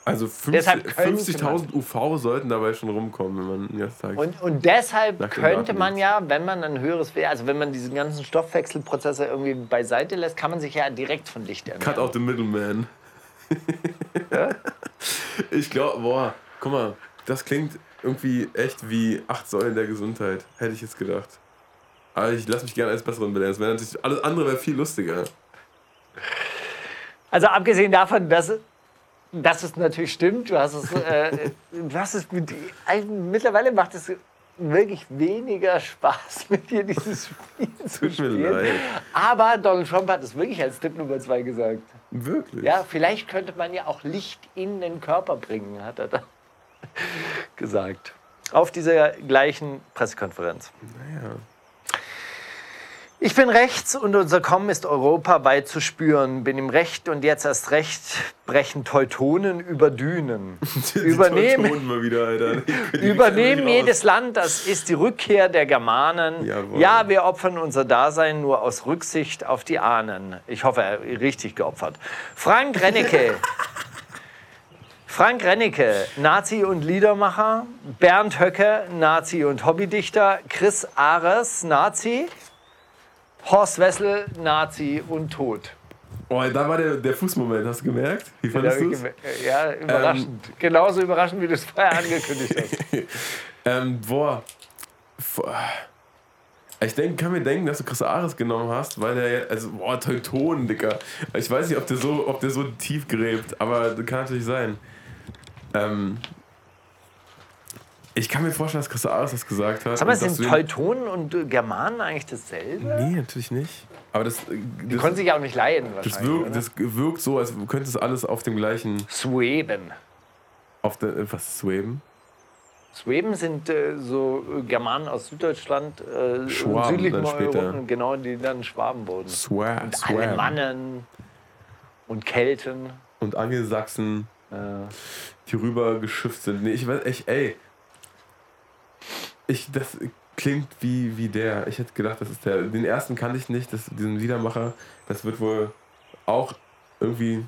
Also 50 Deshalb könnte 50.000 UV sollten dabei schon rumkommen, wenn man den ganzen Tag. Und, und deshalb könnte man ja, wenn man ein höheres, We- also wenn man diese ganzen Stoffwechselprozesse irgendwie beiseite lässt, kann man sich ja direkt von Licht ernähren. Cut out the middleman. (laughs) Ich glaube, boah, guck mal, das klingt irgendwie echt wie acht Säulen der Gesundheit. Hätte ich jetzt gedacht. Aber ich lasse mich gerne als Besseren belehren. Das alles andere wäre viel lustiger. Also abgesehen davon, dass, dass es natürlich stimmt, du hast es, äh, du hast es mit, also mittlerweile macht es wirklich weniger Spaß (laughs) mit dir dieses Spiel zu spielen. Aber Donald Trump hat es wirklich als Tipp Nummer zwei gesagt. Wirklich? Ja, vielleicht könnte man ja auch Licht in den Körper bringen, hat er dann (laughs) gesagt. Auf dieser gleichen Pressekonferenz. Naja. Ich bin rechts und unser Kommen ist europaweit zu spüren. Bin im Recht und jetzt erst recht brechen Teutonen über Dünen. (laughs) Die Übernehmen, (laughs) wieder. Die übernehmen jedes Land, das ist die Rückkehr der Germanen. Jawohl. Ja, wir opfern unser Dasein nur aus Rücksicht auf die Ahnen. Ich hoffe, er richtig geopfert. Frank Rennecke. (laughs) Frank Rennecke, Nazi und Liedermacher. Bernd Höcke, Nazi und Hobbydichter. Chris Ares, Nazi. Horst Wessel, Nazi und tot. Oh, da war der, der Fußmoment, hast du gemerkt? Wie fandest du es? Ja, überraschend. Genauso überraschend, wie du es vorher angekündigt hast. (laughs) Ähm, boah. Boah. Ich denk, kann mir denken, dass du Chris Ares genommen hast, weil der, also, boah, Teuton, Dicker. Ich weiß nicht, ob der so, ob der so tief gräbt, aber das kann natürlich sein. Ähm, ich kann mir vorstellen, dass Chris Ares das gesagt hat. Dass sind Teutonen und äh, Germanen eigentlich dasselbe? Nee, natürlich nicht. Aber das, Die das, konnten sich ja auch nicht leiden das, wirkt, das wirkt so, als könnte es alles auf dem gleichen, Sweben. auf der, was ist Sweben? Sweben sind äh, so äh, Germanen aus Süddeutschland, äh, Schwaben südlichem dann später. Genau, die dann Schwaben wurden. Swa Und Swam. Alemannen und Kelten. Und Angelsachsen, Äh, die rüber geschifft sind. Nee, ich weiß echt, ey. Ich, das klingt wie, wie der. Ich hätte gedacht, das ist der. Den ersten kannte ich nicht, das, diesen Liedermacher. Das wird wohl auch irgendwie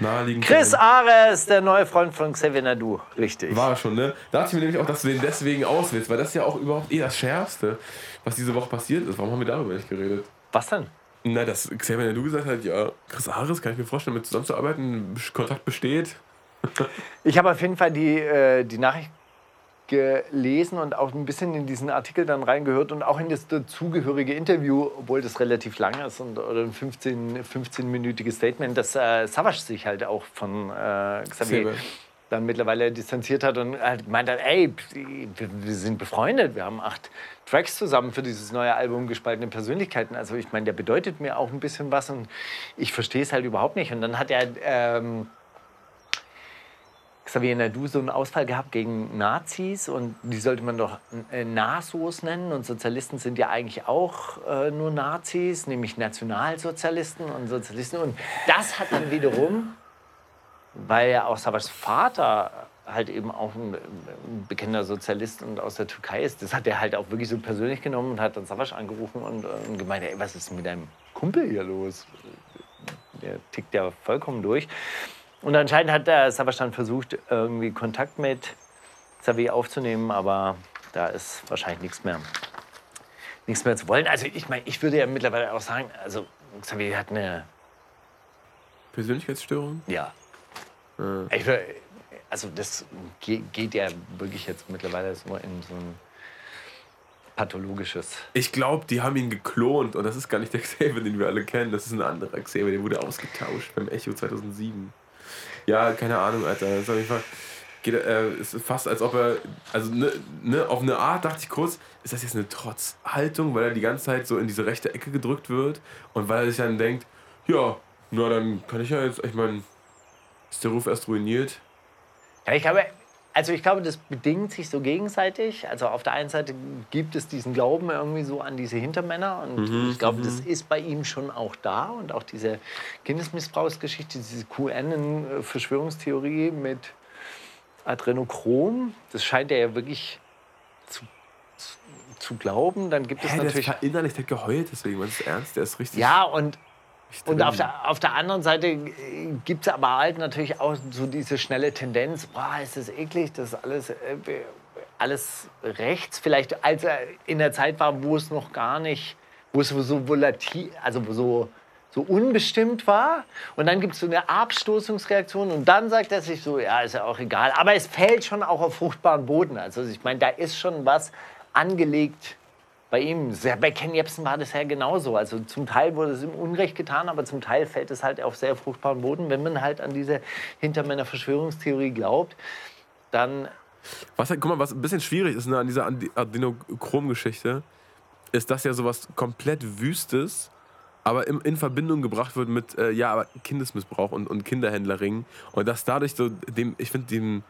naheliegend. Chris sein. Ares, der neue Freund von Xavier Nadu. Richtig. War er schon, ne? Da dachte ich mir nämlich auch, dass du den deswegen auswählst, weil das ist ja auch überhaupt eh das Schärfste, was diese Woche passiert ist. Warum haben wir darüber nicht geredet? Was denn? Na, dass Xavier Nadu gesagt hat, ja, Chris Ares, kann ich mir vorstellen, mit zusammenzuarbeiten, Kontakt besteht. Ich habe auf jeden Fall die, äh, die Nachricht gelesen und auch ein bisschen in diesen Artikel dann reingehört und auch in das dazugehörige Interview, obwohl das relativ lang ist und, oder ein 15, 15-minütiges Statement, dass äh, Savage sich halt auch von äh, Xavier Xavier. dann mittlerweile distanziert hat und halt gemeint hat, ey, wir, wir sind befreundet, wir haben acht Tracks zusammen für dieses neue Album Gespaltene Persönlichkeiten. Also ich meine, der bedeutet mir auch ein bisschen was und ich verstehe es halt überhaupt nicht. Und dann hat er... Ähm, Xavier Nadu so einen Ausfall gehabt gegen Nazis und die sollte man doch äh, Nasos nennen und Sozialisten sind ja eigentlich auch äh, nur Nazis, nämlich Nationalsozialisten und Sozialisten und das hat dann wiederum, weil ja auch Savas Vater halt eben auch ein, ein bekannter Sozialist und aus der Türkei ist, das hat er halt auch wirklich so persönlich genommen und hat dann Savas angerufen und, und gemeint, ey, was ist mit deinem Kumpel hier los? Der tickt ja vollkommen durch. Und anscheinend hat der Savas dann versucht, irgendwie Kontakt mit Xavier aufzunehmen, aber da ist wahrscheinlich nichts mehr, nichts mehr zu wollen. Also ich meine, ich würde ja mittlerweile auch sagen, also Xavier hat eine, Persönlichkeitsstörung? ja, Äh, ich, also das ge- geht ja wirklich jetzt mittlerweile so in so ein pathologisches. Ich glaube, die haben ihn geklont und das ist gar nicht der (laughs) Xavier, den wir alle kennen. Das ist ein anderer Xavier, der wurde ausgetauscht beim Echo 2007. Ja, keine Ahnung, Alter. Das ist auf jeden Fall. Geht, äh, ist fast als ob er. Also, ne, ne, auf eine Art dachte ich kurz, ist das jetzt eine Trotzhaltung, weil er die ganze Zeit so in diese rechte Ecke gedrückt wird und weil er sich dann denkt, ja, na dann kann ich ja jetzt, ich meine, ist der Ruf erst ruiniert. Ja, ich glaube, also ich glaube, das bedingt sich so gegenseitig. Also auf der einen Seite gibt es diesen Glauben irgendwie so an diese Hintermänner und ich glaube, das ist bei ihm schon auch da und auch diese Kindesmissbrauchsgeschichte, diese QN-Verschwörungstheorie mit Adrenochrom, das scheint er ja wirklich zu, zu, zu glauben. Dann gibt es Hä, der ist natürlich verinnerlicht, der geheult, deswegen, was ist ernst? Der ist richtig. ja und richtig und auf der, auf der anderen Seite gibt es aber halt natürlich auch so diese schnelle Tendenz, boah, ist das eklig, das ist alles, äh, alles rechts. Vielleicht als er in der Zeit war, wo es noch gar nicht, wo es so volatil, also so, so unbestimmt war. Und dann gibt es so eine Abstoßungsreaktion und dann sagt er sich so, ja, ist ja auch egal. Aber es fällt schon auch auf fruchtbaren Boden. Also ich meine, da ist schon was angelegt bei ihm, bei Ken Jebsen war das ja genauso. Also zum Teil wurde es ihm Unrecht getan, aber zum Teil fällt es halt auf sehr fruchtbaren Boden. Wenn man halt an diese Hintermänner Verschwörungstheorie glaubt, dann Was halt, guck mal, was ein bisschen schwierig ist ne, an dieser Adenochrom-Geschichte, ist, dass ja sowas komplett Wüstes, aber im, in Verbindung gebracht wird mit äh, ja, aber Kindesmissbrauch und, und Kinderhändlerringen. Und dass dadurch so dem, ich finde, dem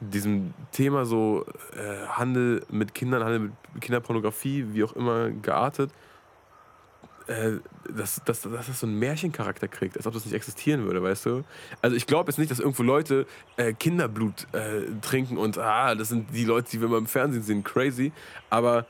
diesem Thema so äh, Handel mit Kindern, Handel mit Kinderpornografie, wie auch immer geartet, äh, dass, dass, dass das so einen Märchencharakter kriegt, als ob das nicht existieren würde, weißt du? Also ich glaube jetzt nicht, dass irgendwo Leute äh, Kinderblut äh, trinken und ah, das sind die Leute, die wir immer im Fernsehen sehen, crazy. Aber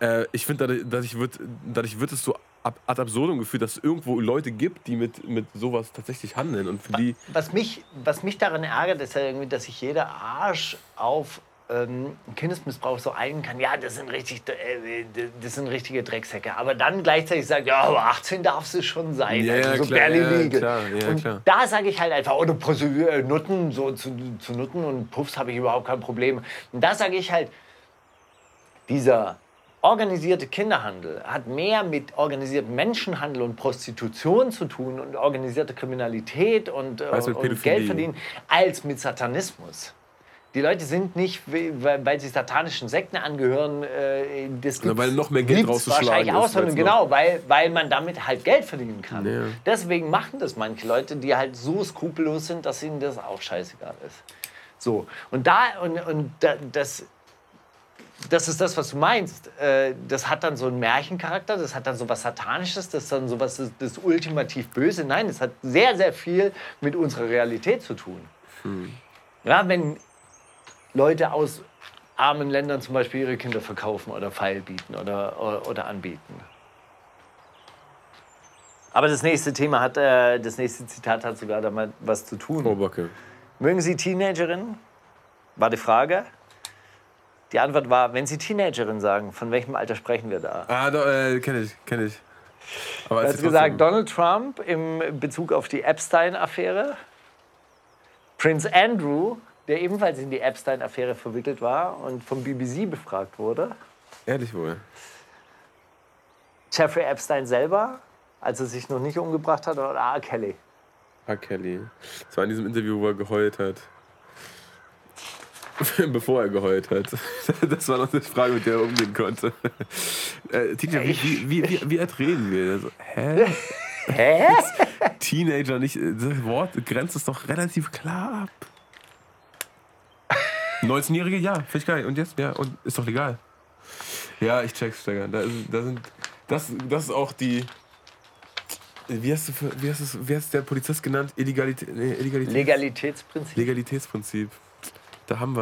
äh, ich finde, dadurch, dadurch, wird, dadurch wird es so ab, ad absurdum geführt, dass es irgendwo Leute gibt, die mit, mit sowas tatsächlich handeln und für die was mich, was mich daran ärgert, ist ja irgendwie, dass sich jeder Arsch auf ähm, Kindesmissbrauch so einigen kann. Ja, das sind, richtig, äh, das sind richtige Drecksäcke. Aber dann gleichzeitig sagt, ja, aber 18 darf es schon sein. Ja, also ja, so klar, ja, klar, ja, und klar. da sage ich halt einfach, oder Prosi- äh, Nutten, so zu, zu Nutten und Puffs habe ich überhaupt kein Problem. Und da sage ich halt, dieser organisierte Kinderhandel hat mehr mit organisiertem Menschenhandel und Prostitution zu tun und organisierte Kriminalität und, äh, Als mit und. Geld verdienen als mit Satanismus. Die Leute sind nicht, weil sie satanischen Sekten angehören, äh, das Sondern weil noch mehr Geld rauszuschlagen wahrscheinlich ist, sondern genau, weil, weil man damit halt Geld verdienen kann. Ja. Deswegen machen das manche Leute, die halt so skrupellos sind, dass ihnen das auch scheißegal ist. So, und da, und, und da, das, das ist das, was du meinst. Äh, Das hat dann so einen Märchencharakter, das hat dann so was Satanisches, das ist dann so was das, das ultimativ Böse. Nein, es hat sehr, sehr viel mit unserer Realität zu tun. Ja, wenn Leute aus armen Ländern zum Beispiel ihre Kinder verkaufen oder feilbieten oder, oder, oder anbieten. Aber das nächste Thema hat, äh, das nächste Zitat hat sogar damit was zu tun. Oh, Bocke. Mögen Sie Teenagerinnen? War die Frage. Die Antwort war, wenn Sie Teenagerin sagen, von welchem Alter sprechen wir da? Ah, äh, kenn ich, kenn ich. Aber Er hat sie gesagt, Donald Trump im Bezug auf die Epstein-Affäre, Prince Andrew, der ebenfalls in die Epstein-Affäre verwickelt war und vom BBC befragt wurde, Ehrlich wohl. Jeffrey Epstein selber, als er sich noch nicht umgebracht hat, oder R. Kelly. R. Kelly. Das war in diesem Interview, wo er geheult hat. (laughs) Bevor er geheult hat. (laughs) Das war noch eine Frage, mit der er umgehen konnte. Äh, Teenager, wie, wie, wie, wie, wie alt reden wir? Also, hä? (laughs) Hä? Teenager nicht. äh, Das Wort grenzt es doch relativ klar ab. 19-Jährige, ja, finde ich geil. Und jetzt? Ja, und ist doch legal. Ja, ich check's, Steiger. Da, da sind. Das, das ist auch die. Wie hast, du wie, hast es, wie hast der Polizist genannt? Illegalität. Nee, Illegalität. Legalitätsprinzip. Legalitätsprinzip. Da haben.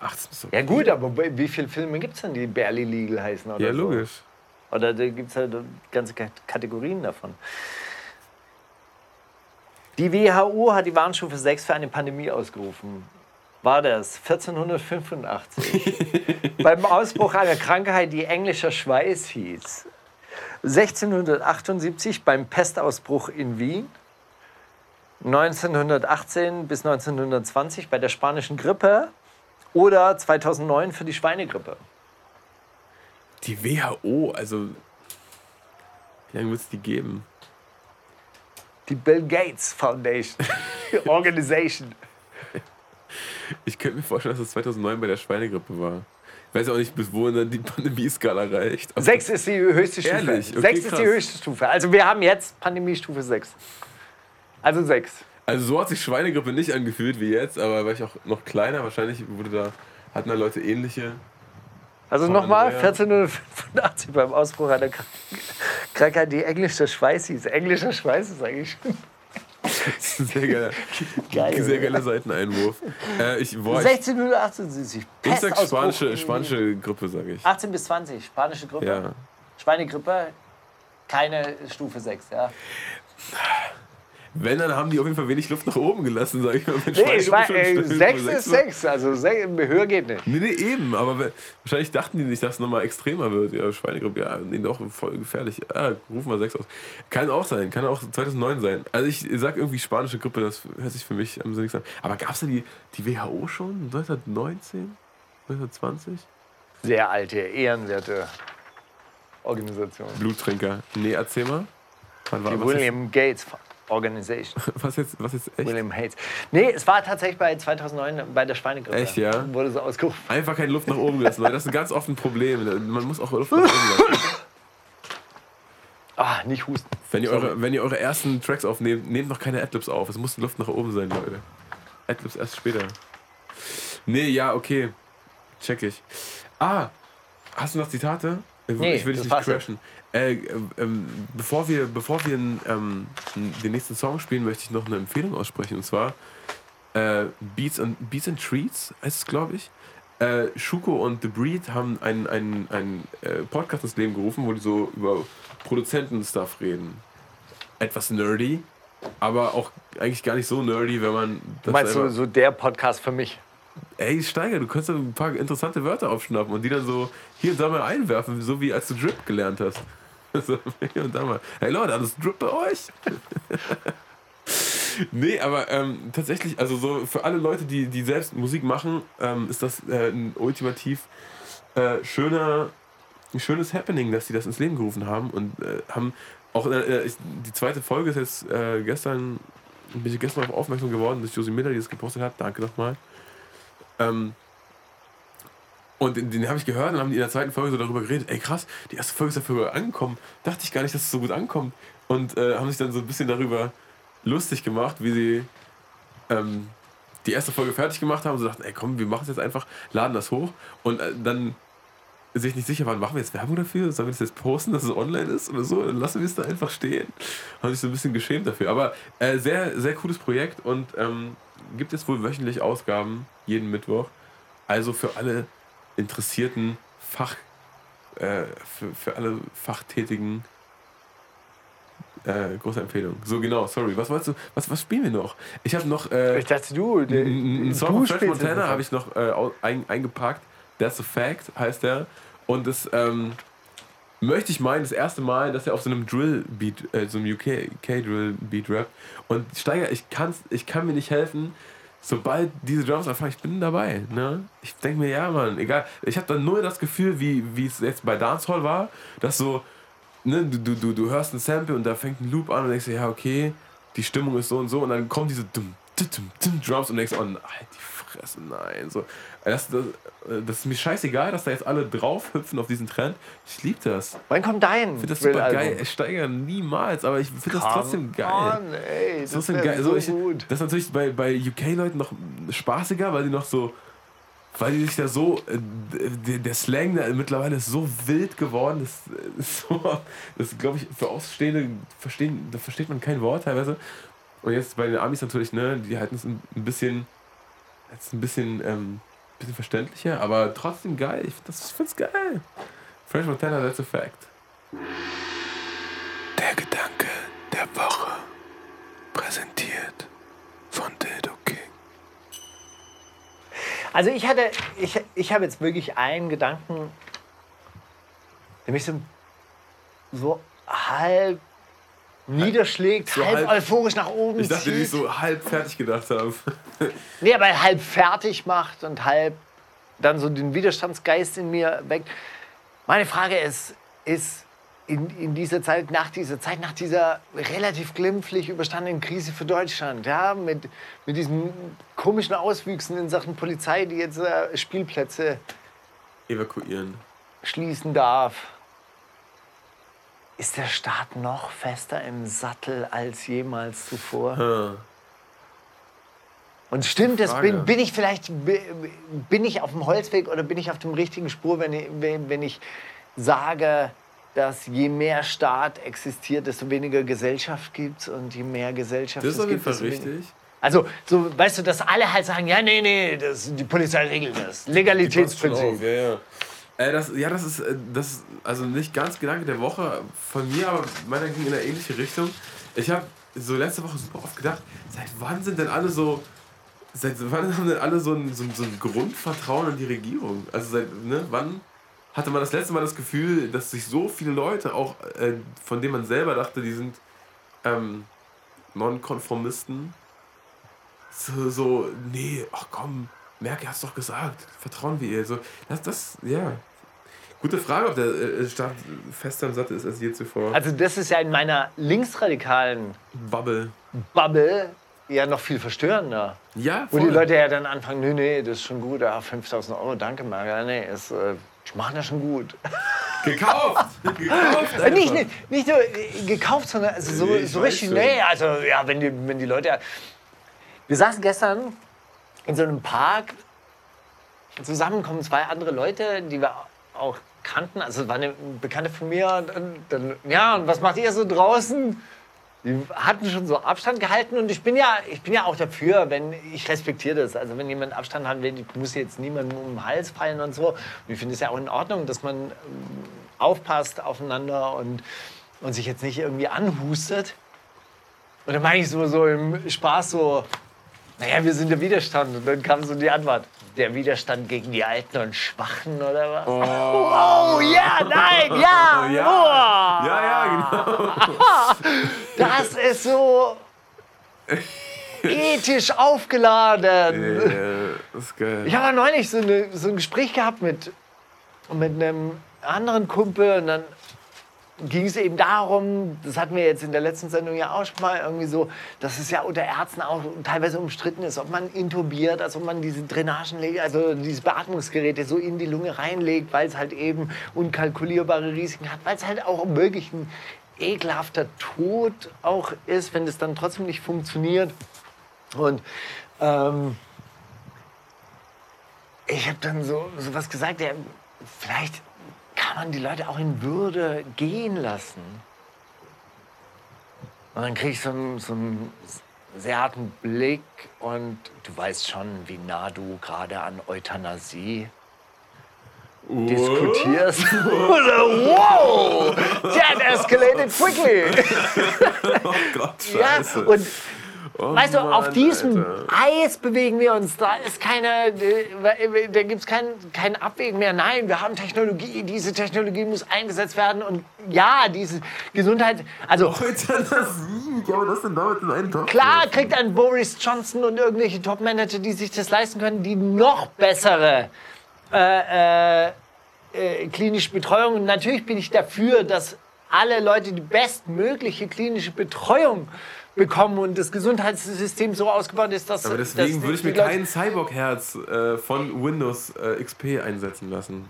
Ach, das ist so. Ja gut, aber wie viele Filme gibt es denn, die barely legal heißen? Oder Ja, so? logisch. Oder da gibt es halt ganze Kat- Kategorien davon. Die WHO hat die Warnstufe 6 für eine Pandemie ausgerufen. War das 1485? (laughs) Beim Ausbruch einer Krankheit, die englischer Schweiß hieß. 1678 beim Pestausbruch in Wien. 1918 bis 1920 bei der spanischen Grippe. Oder 2009 für die Schweinegrippe. Die WHO, also. Wie lange wird es die geben? Die Bill Gates Foundation. (laughs) Organization. Ich könnte mir vorstellen, dass es 2009 bei der Schweinegrippe war. Ich weiß auch nicht, bis wohin dann die Pandemie-Skala reicht. Sechs ist die höchste Stufe. Ehrlich? Okay, sechs ist krass. die höchste Stufe. Also wir haben jetzt Pandemiestufe 6. Also sechs. Also so hat sich Schweinegrippe nicht angefühlt wie jetzt, aber war ich auch noch kleiner. Wahrscheinlich wurde da, hatten da Leute ähnliche. Also nochmal, ja. 1485 beim Ausbruch einer Krank- Krankheit, die englischer Schweiß hieß. Englischer Schweiß ist eigentlich schon sehr geiler, geil. sehr geiler Seiteneinwurf. Äh, ich, boah, ich, 1678. ich sag spanische, spanische Grippe, sage ich. 18 bis 20, spanische Grippe. Ja. Schweinegrippe, keine Stufe 6. Ja. Wenn, dann haben die auf jeden Fall wenig Luft nach oben gelassen, sage ich mal. Nee, schon Stufe 6 sechs ist. 6. Also sech- höher geht nicht. Nee, nee, eben, aber wahrscheinlich dachten die nicht, dass es nochmal extremer wird. Ja, Schweinegrippe, ja, nee, doch, voll gefährlich. Ah, rufen wir 6 aus. Kann auch sein, kann auch 2009 sein. Also ich sag irgendwie spanische Grippe, das hört sich für mich am sinnigsten an. Aber gab es da die, die WHO schon? 1919? 1920? Sehr alte, ehrenwerte Organisation. Bluttrinker. Nee, erzähl mal. Wann war, Die William Gates Organization. (laughs) was, jetzt, was jetzt echt? William Hates. Nee, es war tatsächlich bei 2009 bei der Schweinegrippe. Echt, ja? Wurde so ausgerufen. Einfach keine Luft nach oben gelassen, weil das ist ganz oft ein Problem. Man muss auch Luft nach oben lassen. Ah, nicht husten. Wenn ihr, eure, wenn ihr eure ersten Tracks aufnehmt, nehmt noch keine Adlibs auf. Es muss Luft nach oben sein, Leute. Adlibs erst später. Nee, ja, okay. Check ich. Ah, hast du noch Zitate? Ich Nee, will dich nicht crashen. Äh, ähm, bevor wir, bevor wir ähm, den nächsten Song spielen, möchte ich noch eine Empfehlung aussprechen. Und zwar äh, Beats, and, Beats and Treats heißt es, glaube ich. Äh, Schuko und The Breed haben einen, einen, einen äh, Podcast ins Leben gerufen, wo die so über Produzenten-Stuff reden. Etwas nerdy, aber auch eigentlich gar nicht so nerdy, wenn man. Du das meinst so, selber- so der Podcast für mich? Ey, Steiger, du kannst da ein paar interessante Wörter aufschnappen und die dann so hier und da mal einwerfen, so wie als du Drip gelernt hast. So, hier (laughs) und da mal. Hey Leute, alles Drip bei euch? (laughs) nee, aber ähm, tatsächlich, also so für alle Leute, die, die selbst Musik machen, ähm, ist das äh, ein ultimativ äh, schöner ein schönes Happening, dass sie das ins Leben gerufen haben und äh, haben auch äh, ich, die zweite Folge ist jetzt äh, gestern, bin ich gestern darauf aufmerksam geworden, dass Josie Miller die das gepostet hat. Danke nochmal. Ähm, und den, den habe ich gehört und haben die in der zweiten Folge so darüber geredet. Ey, krass, die erste Folge ist dafür angekommen. Dachte ich gar nicht, dass es so gut ankommt. Und äh, haben sich dann so ein bisschen darüber lustig gemacht, wie sie ähm, die erste Folge fertig gemacht haben. So dachten, ey, komm, wir machen es jetzt einfach, laden das hoch. Und äh, dann sich nicht sicher waren, machen wir jetzt Werbung dafür? Sollen wir das jetzt posten, dass es online ist oder so? Dann lassen wir es da einfach stehen. Haben sich so ein bisschen geschämt dafür. Aber äh, sehr, sehr cooles Projekt und ähm, gibt es wohl wöchentlich Ausgaben, jeden Mittwoch. Also für alle interessierten Fach, äh, für, für alle Fachtätigen äh, große Empfehlung. So genau, sorry. Was wolltest du? Was, was spielen wir noch? Ich habe noch. Äh, ich dachte du. Einen Song von French Montana habe ich noch äh, ein, eingepackt. That's a Fact heißt der. Und das ähm, möchte ich meinen, das erste Mal, dass er auf so einem Drill-Beat, äh, so einem UK-Drill-Beat rappt. Und Steiger, ich, kann's, ich kann mir nicht helfen, sobald diese Drums anfangen, ich bin dabei. Ne? Ich denke mir, ja, Mann, egal. Ich habe dann nur das Gefühl, wie es jetzt bei Dancehall war, dass so, ne, du, du, du hörst ein Sample und da fängt ein Loop an und denkst dir, ja, okay, die Stimmung ist so und so und dann kommen diese dumm, dumm, dumm Drums und denkst, oh, halt die Fresse, nein. So, das, das, das ist mir scheißegal, dass da jetzt alle drauf hüpfen auf diesen Trend. Ich liebe das. Wann kommt dein? Ich finde das super geil. Ich steigere niemals, aber ich finde das trotzdem geil. On, ey, das, das ist geil. So, ich, gut. Das ist natürlich bei, bei UK-Leuten noch spaßiger, weil die noch so weil die sich da so, äh, der Slang da mittlerweile ist so wild geworden, das (laughs) ist so, das glaube ich, für Außenstehende verstehen, da versteht man kein Wort teilweise. Und jetzt bei den Amis natürlich, ne, die halten es ein bisschen, jetzt ein bisschen, ähm, bisschen verständlicher, aber trotzdem geil. Ich finde es geil. French Montana, that's a fact. Der Gedanke der Woche präsentiert von Dildo King. Also ich hatte, ich, ich habe jetzt wirklich einen Gedanken, der mich so, so halb niederschlägt, so halb, halb, euphorisch nach oben Ich dachte, zieht. ich so halb fertig gedacht habe. (laughs) nee, aber halb fertig macht und halb dann so den Widerstandsgeist in mir weckt. Meine Frage ist, ist in, in dieser Zeit, nach dieser Zeit, nach dieser relativ glimpflich überstandenen Krise für Deutschland, ja, mit, mit diesen komischen Auswüchsen in Sachen Polizei, die jetzt äh, Spielplätze evakuieren schließen darf, ist der Staat noch fester im Sattel als jemals zuvor? Hm. Und stimmt es? Bin, bin ich vielleicht bin ich auf dem Holzweg oder bin ich auf dem richtigen Spur, wenn ich, wenn ich sage, dass je mehr Staat existiert, desto weniger Gesellschaft gibt es und je mehr Gesellschaft das es gibt, desto richtig. Also, so, weißt du, dass alle halt sagen, ja, nee, nee, das, die Polizei regelt das. Legalitätsprinzip. Ja, ja. Äh, das, ja, das ist, äh, das also nicht ganz Gedanke der Woche von mir, aber meiner ging in eine ähnliche Richtung. Ich habe so letzte Woche super oft gedacht, seit wann sind denn alle so, seit wann haben denn alle so ein, so so ein Grundvertrauen in die Regierung? Also seit, ne, wann hatte man das letzte Mal das Gefühl, dass sich so viele Leute, auch äh, von denen man selber dachte, die sind ähm, Nonkonformisten, so, so, nee, ach komm, Merkel hat es doch gesagt, vertrauen wir ihr. So, das, das, ja. Gute Frage, ob der äh, Staat fester im Sattel ist als je zuvor. Also das ist ja in meiner linksradikalen Bubble. Bubble ja noch viel verstörender. Ja, voll. Wo die Leute ja dann anfangen, nee, nee, das ist schon gut, ja, 5000 Euro, danke Marga, nee, ist, äh, die machen das schon gut. (laughs) Gekauft! gekauft einfach. nicht, nicht, nicht nur äh, gekauft, sondern also so, nee, so richtig, schon. nee, also ja, wenn die, wenn die Leute... Wir saßen gestern in so einem Park zusammen kommen zwei andere Leute, die wir auch kannten. Also es war eine Bekannte von mir. Dann, dann, ja, und was macht ihr so draußen? Die hatten schon so Abstand gehalten und ich bin ja, ich bin ja auch dafür, wenn ich respektiere das. Also wenn jemand Abstand hat, muss jetzt niemandem um den Hals fallen und so. Und ich finde es ja auch in Ordnung, dass man ähm, aufpasst aufeinander und, und sich jetzt nicht irgendwie anhustet. Und dann meine ich so, so im Spaß so, naja, wir sind der Widerstand. Und dann kam so die Antwort der Widerstand gegen die Alten und Schwachen oder was? Oh, oh ja, nein, ja, (laughs) ja, oh. ja, ja, genau. (laughs) Das ist so (laughs) ethisch aufgeladen. Yeah, das ist geil. Ich habe neulich so, eine, so ein Gespräch gehabt mit, mit einem anderen Kumpel und dann ging es eben darum, das hatten wir jetzt in der letzten Sendung ja auch schon mal irgendwie so, dass es ja unter Ärzten auch teilweise umstritten ist, ob man intubiert, also ob man diese Drainagen, also diese Beatmungsgeräte so in die Lunge reinlegt, weil es halt eben unkalkulierbare Risiken hat, weil es halt auch wirklich ein ekelhafter Tod auch ist, wenn es dann trotzdem nicht funktioniert. Und ähm, ich habe dann so, so was gesagt, ja, vielleicht kann man die Leute auch in Würde gehen lassen. Und dann kriege ich so einen, so einen sehr harten Blick und du weißt schon, wie nah du gerade an Euthanasie diskutierst. (laughs) Oder wow, that escalated quickly. (laughs) Oh Gott, ja, scheiße. und Oh Weißt du, auf diesem Alter. Eis bewegen wir uns. Da ist keine, äh, da gibt es kein, kein Abwägen mehr. Nein, wir haben Technologie. Diese Technologie muss eingesetzt werden. Und ja, diese Gesundheit. Also Euthanasie, ja, aber das denn damit in einen Topf? klar kriegt ein Boris Johnson und irgendwelche Top-Manager, die sich das leisten können, die noch bessere äh, äh, äh, klinische Betreuung. Und natürlich bin ich dafür, dass alle Leute die bestmögliche klinische Betreuung bekommen und das Gesundheitssystem so ausgebaut ist, dass Aber deswegen dass würde ich mir kein Cyborg-Herz äh, von Windows äh, XP einsetzen lassen.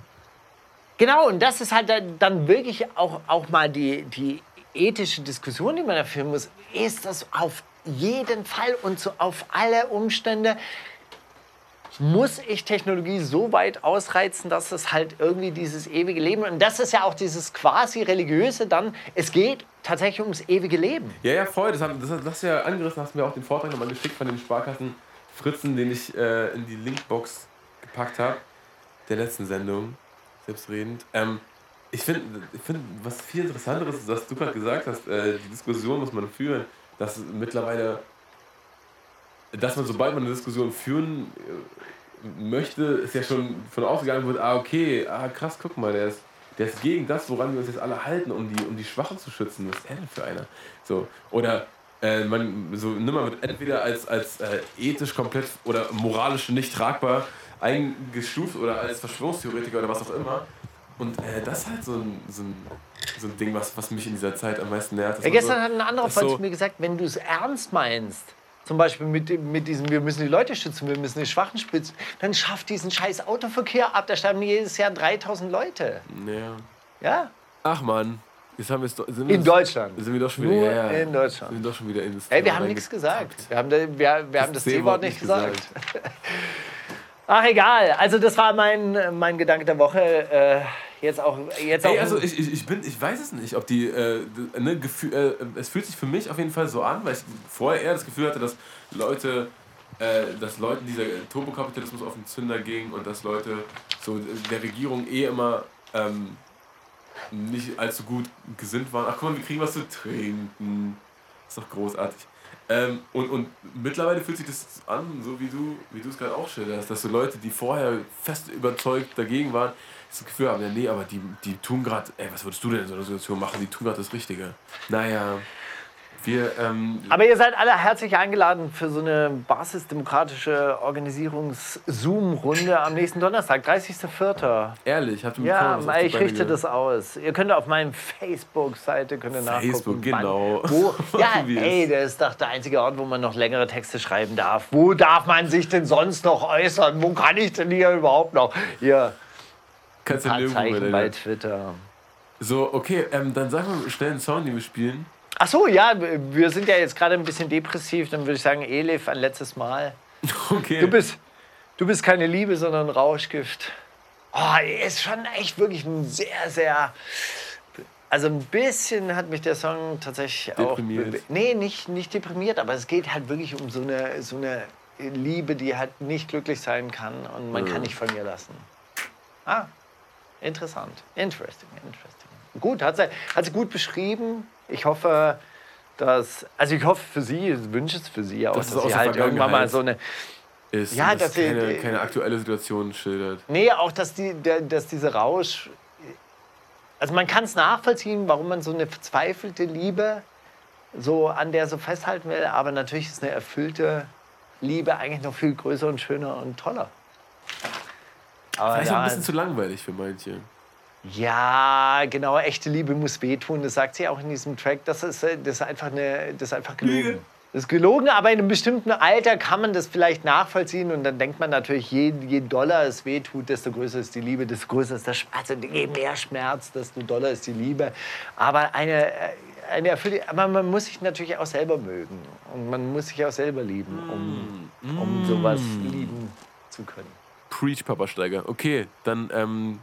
Genau, und das ist halt dann- dann wirklich auch, auch mal die, die ethische Diskussion, die man da führen muss. Ist das auf jeden Fall und so auf alle Umstände, muss ich Technologie so weit ausreizen, dass es halt irgendwie dieses ewige Leben, und das ist ja auch dieses quasi religiöse dann, es geht tatsächlich ums ewige Leben. Ja, ja, voll. Das, haben, das, hast du ja angerissen, hast mir auch den Vortrag nochmal geschickt von den Sparkassen Fritzen, den ich äh, in die Linkbox gepackt habe, der letzten Sendung, selbstredend. Ähm, ich finde, find, was viel interessanteres ist, was du gerade gesagt hast, äh, die Diskussion muss man führen, dass mittlerweile, dass man, sobald man eine Diskussion führen äh, möchte, ist ja schon von ausgegangen wird, ah, okay, ah, krass, guck mal, der ist, der ist gegen das, woran wir uns jetzt alle halten, um die, um die Schwachen zu schützen. Was ist er denn für einer? So, oder äh, man, so, nimm mal, wird entweder als, als äh, ethisch komplett oder moralisch nicht tragbar eingestuft oder als Verschwörungstheoretiker oder was auch immer. Und äh, das ist halt so ein, so ein, so ein Ding, was, was mich in dieser Zeit am meisten nervt. Ja, gestern so, hat ein anderer Freund so- zu mir gesagt, wenn du es ernst meinst, zum Beispiel mit, mit diesem, wir müssen die Leute schützen, wir müssen die Schwachen schützen, dann schafft diesen scheiß Autoverkehr ab. Da sterben jedes Jahr 3000 Leute. Ja. Ja? Ach man, jetzt haben doch- sind wir In Deutschland. Sind wir doch schon wieder, Nur ja, ja. in Deutschland. Sind wir doch schon wieder ins Ey, wir haben nichts gesagt. Wir haben, da- wir, wir haben das C-Wort nicht nicht gesagt. (laughs) Ach, egal. Also, das war mein, mein Gedanke der Woche. Äh, jetzt auch. Jetzt auch Ey, also ich, ich, bin, ich weiß es nicht, ob die, äh, ne, Gefühl, äh, es fühlt sich für mich auf jeden Fall so an, weil ich vorher eher das Gefühl hatte, dass Leute, äh, dass Leuten dieser Turbokapitalismus auf den Zünder ging und dass Leute so der Regierung eh immer ähm, nicht allzu gut gesinnt waren. Ach guck mal, wir kriegen was zu trinken. Ist doch großartig. Ähm, und, und mittlerweile fühlt sich das an, so wie du, wie es gerade auch schilderst, dass so Leute, die vorher fest überzeugt dagegen waren, das Gefühl haben, ja nee, aber die, die tun gerade, ey, was würdest du denn in so einer Situation machen? Die tun gerade das Richtige. Naja, wir, ähm, Aber ihr seid alle herzlich eingeladen für so eine basisdemokratische Organizierungs-Zoom-Runde am nächsten Donnerstag, 30.04. ehrlich, habt ihr Ja, die ich richte geht? das aus. Ihr könnt auf meiner Facebook-Seite könnt ihr nachgucken. Facebook, wann- genau. Wo, (laughs) ja, ey, das ist doch der einzige Ort, wo man noch längere Texte schreiben darf. Wo darf man sich denn sonst noch äußern? Wo kann ich denn hier überhaupt noch? Hier, Kannst ein paar Zeichen bei Twitter. So, okay, ähm, dann sag mal schnell einen Song, den wir spielen. Ach so, ja, wir sind ja jetzt gerade ein bisschen depressiv. Dann würde ich sagen, Elif, ein letztes Mal. (laughs) Okay. Du bist, du bist keine Liebe, sondern Rauschgift. Oh, ist schon echt wirklich ein sehr, sehr. Also ein bisschen hat mich der Song tatsächlich auch. Deprimiert. bewe- Nee, nicht, nicht deprimiert, aber es geht halt wirklich um so eine, so eine Liebe, die halt nicht glücklich sein kann und man kann nicht von ihr lassen. Ah, interessant. Interesting, interesting. Gut, hat sie, hat sie gut beschrieben. Ich hoffe, dass. Also ich hoffe für sie, ich wünsche es für sie auch, Dass dass, aus sie halt irgendwann mal so eine. Ist, Ja, das dass sie- keine, keine aktuelle Situation schildert. Nee, auch dass, die, der, dass diese Rausch. Also man kann es nachvollziehen, warum man so eine verzweifelte Liebe so an der so festhalten will, aber natürlich ist eine erfüllte Liebe eigentlich noch viel größer und schöner und toller. Aber Vielleicht auch ein ja, bisschen zu langweilig für manche. Ja, genau, echte Liebe muss wehtun. Das sagt sie auch in diesem Track. Das ist, äh, das ist, einfach, eine, das ist einfach gelogen. Das ist gelogen, aber in einem bestimmten Alter kann man das vielleicht nachvollziehen. Und dann denkt man natürlich, je, je doller es wehtut, desto größer ist die Liebe, desto größer ist der Schmerz. Und je mehr Schmerz, desto doller ist die Liebe. Aber eine, äh, eine erfüllte, aber man muss sich natürlich auch selber mögen. Und man muss sich auch selber lieben, um, um sowas lieben zu können. Preach, Papa Steiger. Okay, dann ähm,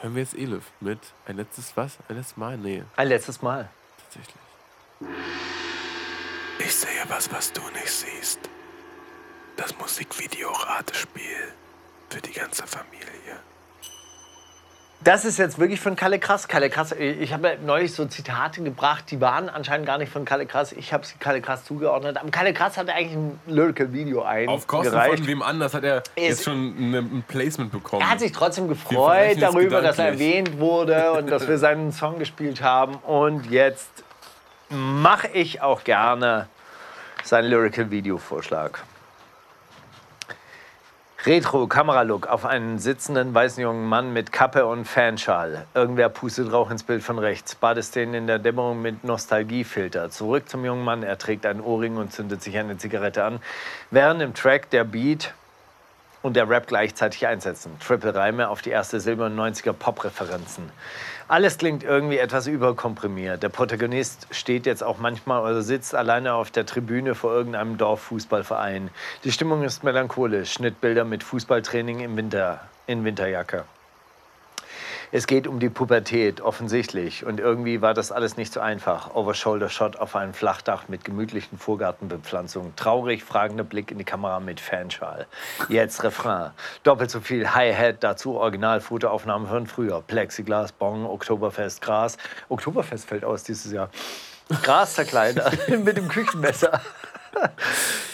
hören wir jetzt Elif mit ein letztes was? Ein letztes Mal? Nee, Ein letztes Mal. tatsächlich. Ich sehe was, was du nicht siehst. Das Musikvideo-Ratespiel für die ganze Familie. Das ist jetzt wirklich von Kalle Krass. Kalle Krass, ich habe neulich so Zitate gebracht, die waren anscheinend gar nicht von Kalle Krass. Ich habe sie Kalle Krass zugeordnet. Aber Kalle Krass hat eigentlich ein Lyrical Video Auf Kosten eingereicht. von wem anders hat er jetzt schon ein Placement bekommen. Er hat sich trotzdem gefreut darüber, dass er erwähnt wurde (laughs) und dass wir seinen Song gespielt haben. Und jetzt mache ich auch gerne seinen Lyrical Video Vorschlag. Retro-Kameralook auf einen sitzenden weißen jungen Mann mit Kappe und Fanschal. Irgendwer pustet Rauch ins Bild von rechts. Badeszenen in der Dämmerung mit Nostalgiefilter. Zurück zum jungen Mann. Er trägt einen Ohrring und zündet sich eine Zigarette an. Während im Track der Beat und der Rap gleichzeitig einsetzen. Triple Reime auf die erste Silber- und 90er Pop-Referenzen. Alles klingt irgendwie etwas überkomprimiert. Der Protagonist steht jetzt auch manchmal oder sitzt alleine auf der Tribüne vor irgendeinem Dorffußballverein. Die Stimmung ist melancholisch. Schnittbilder mit Fußballtraining im Winter, in Winterjacke. Es geht um die Pubertät, offensichtlich. Und irgendwie war das alles nicht so einfach. Over-Shoulder-Shot auf einem Flachdach mit gemütlichen Vorgartenbepflanzungen. Traurig fragender Blick in die Kamera mit Fanschal. Jetzt Refrain. Doppelt so viel Hi-Hat, dazu Original-Fotoaufnahmen von früher. Plexiglas, Bong, Oktoberfest, Gras. Oktoberfest fällt aus dieses Jahr. Gras zerkleinern (laughs) mit dem Küchenmesser.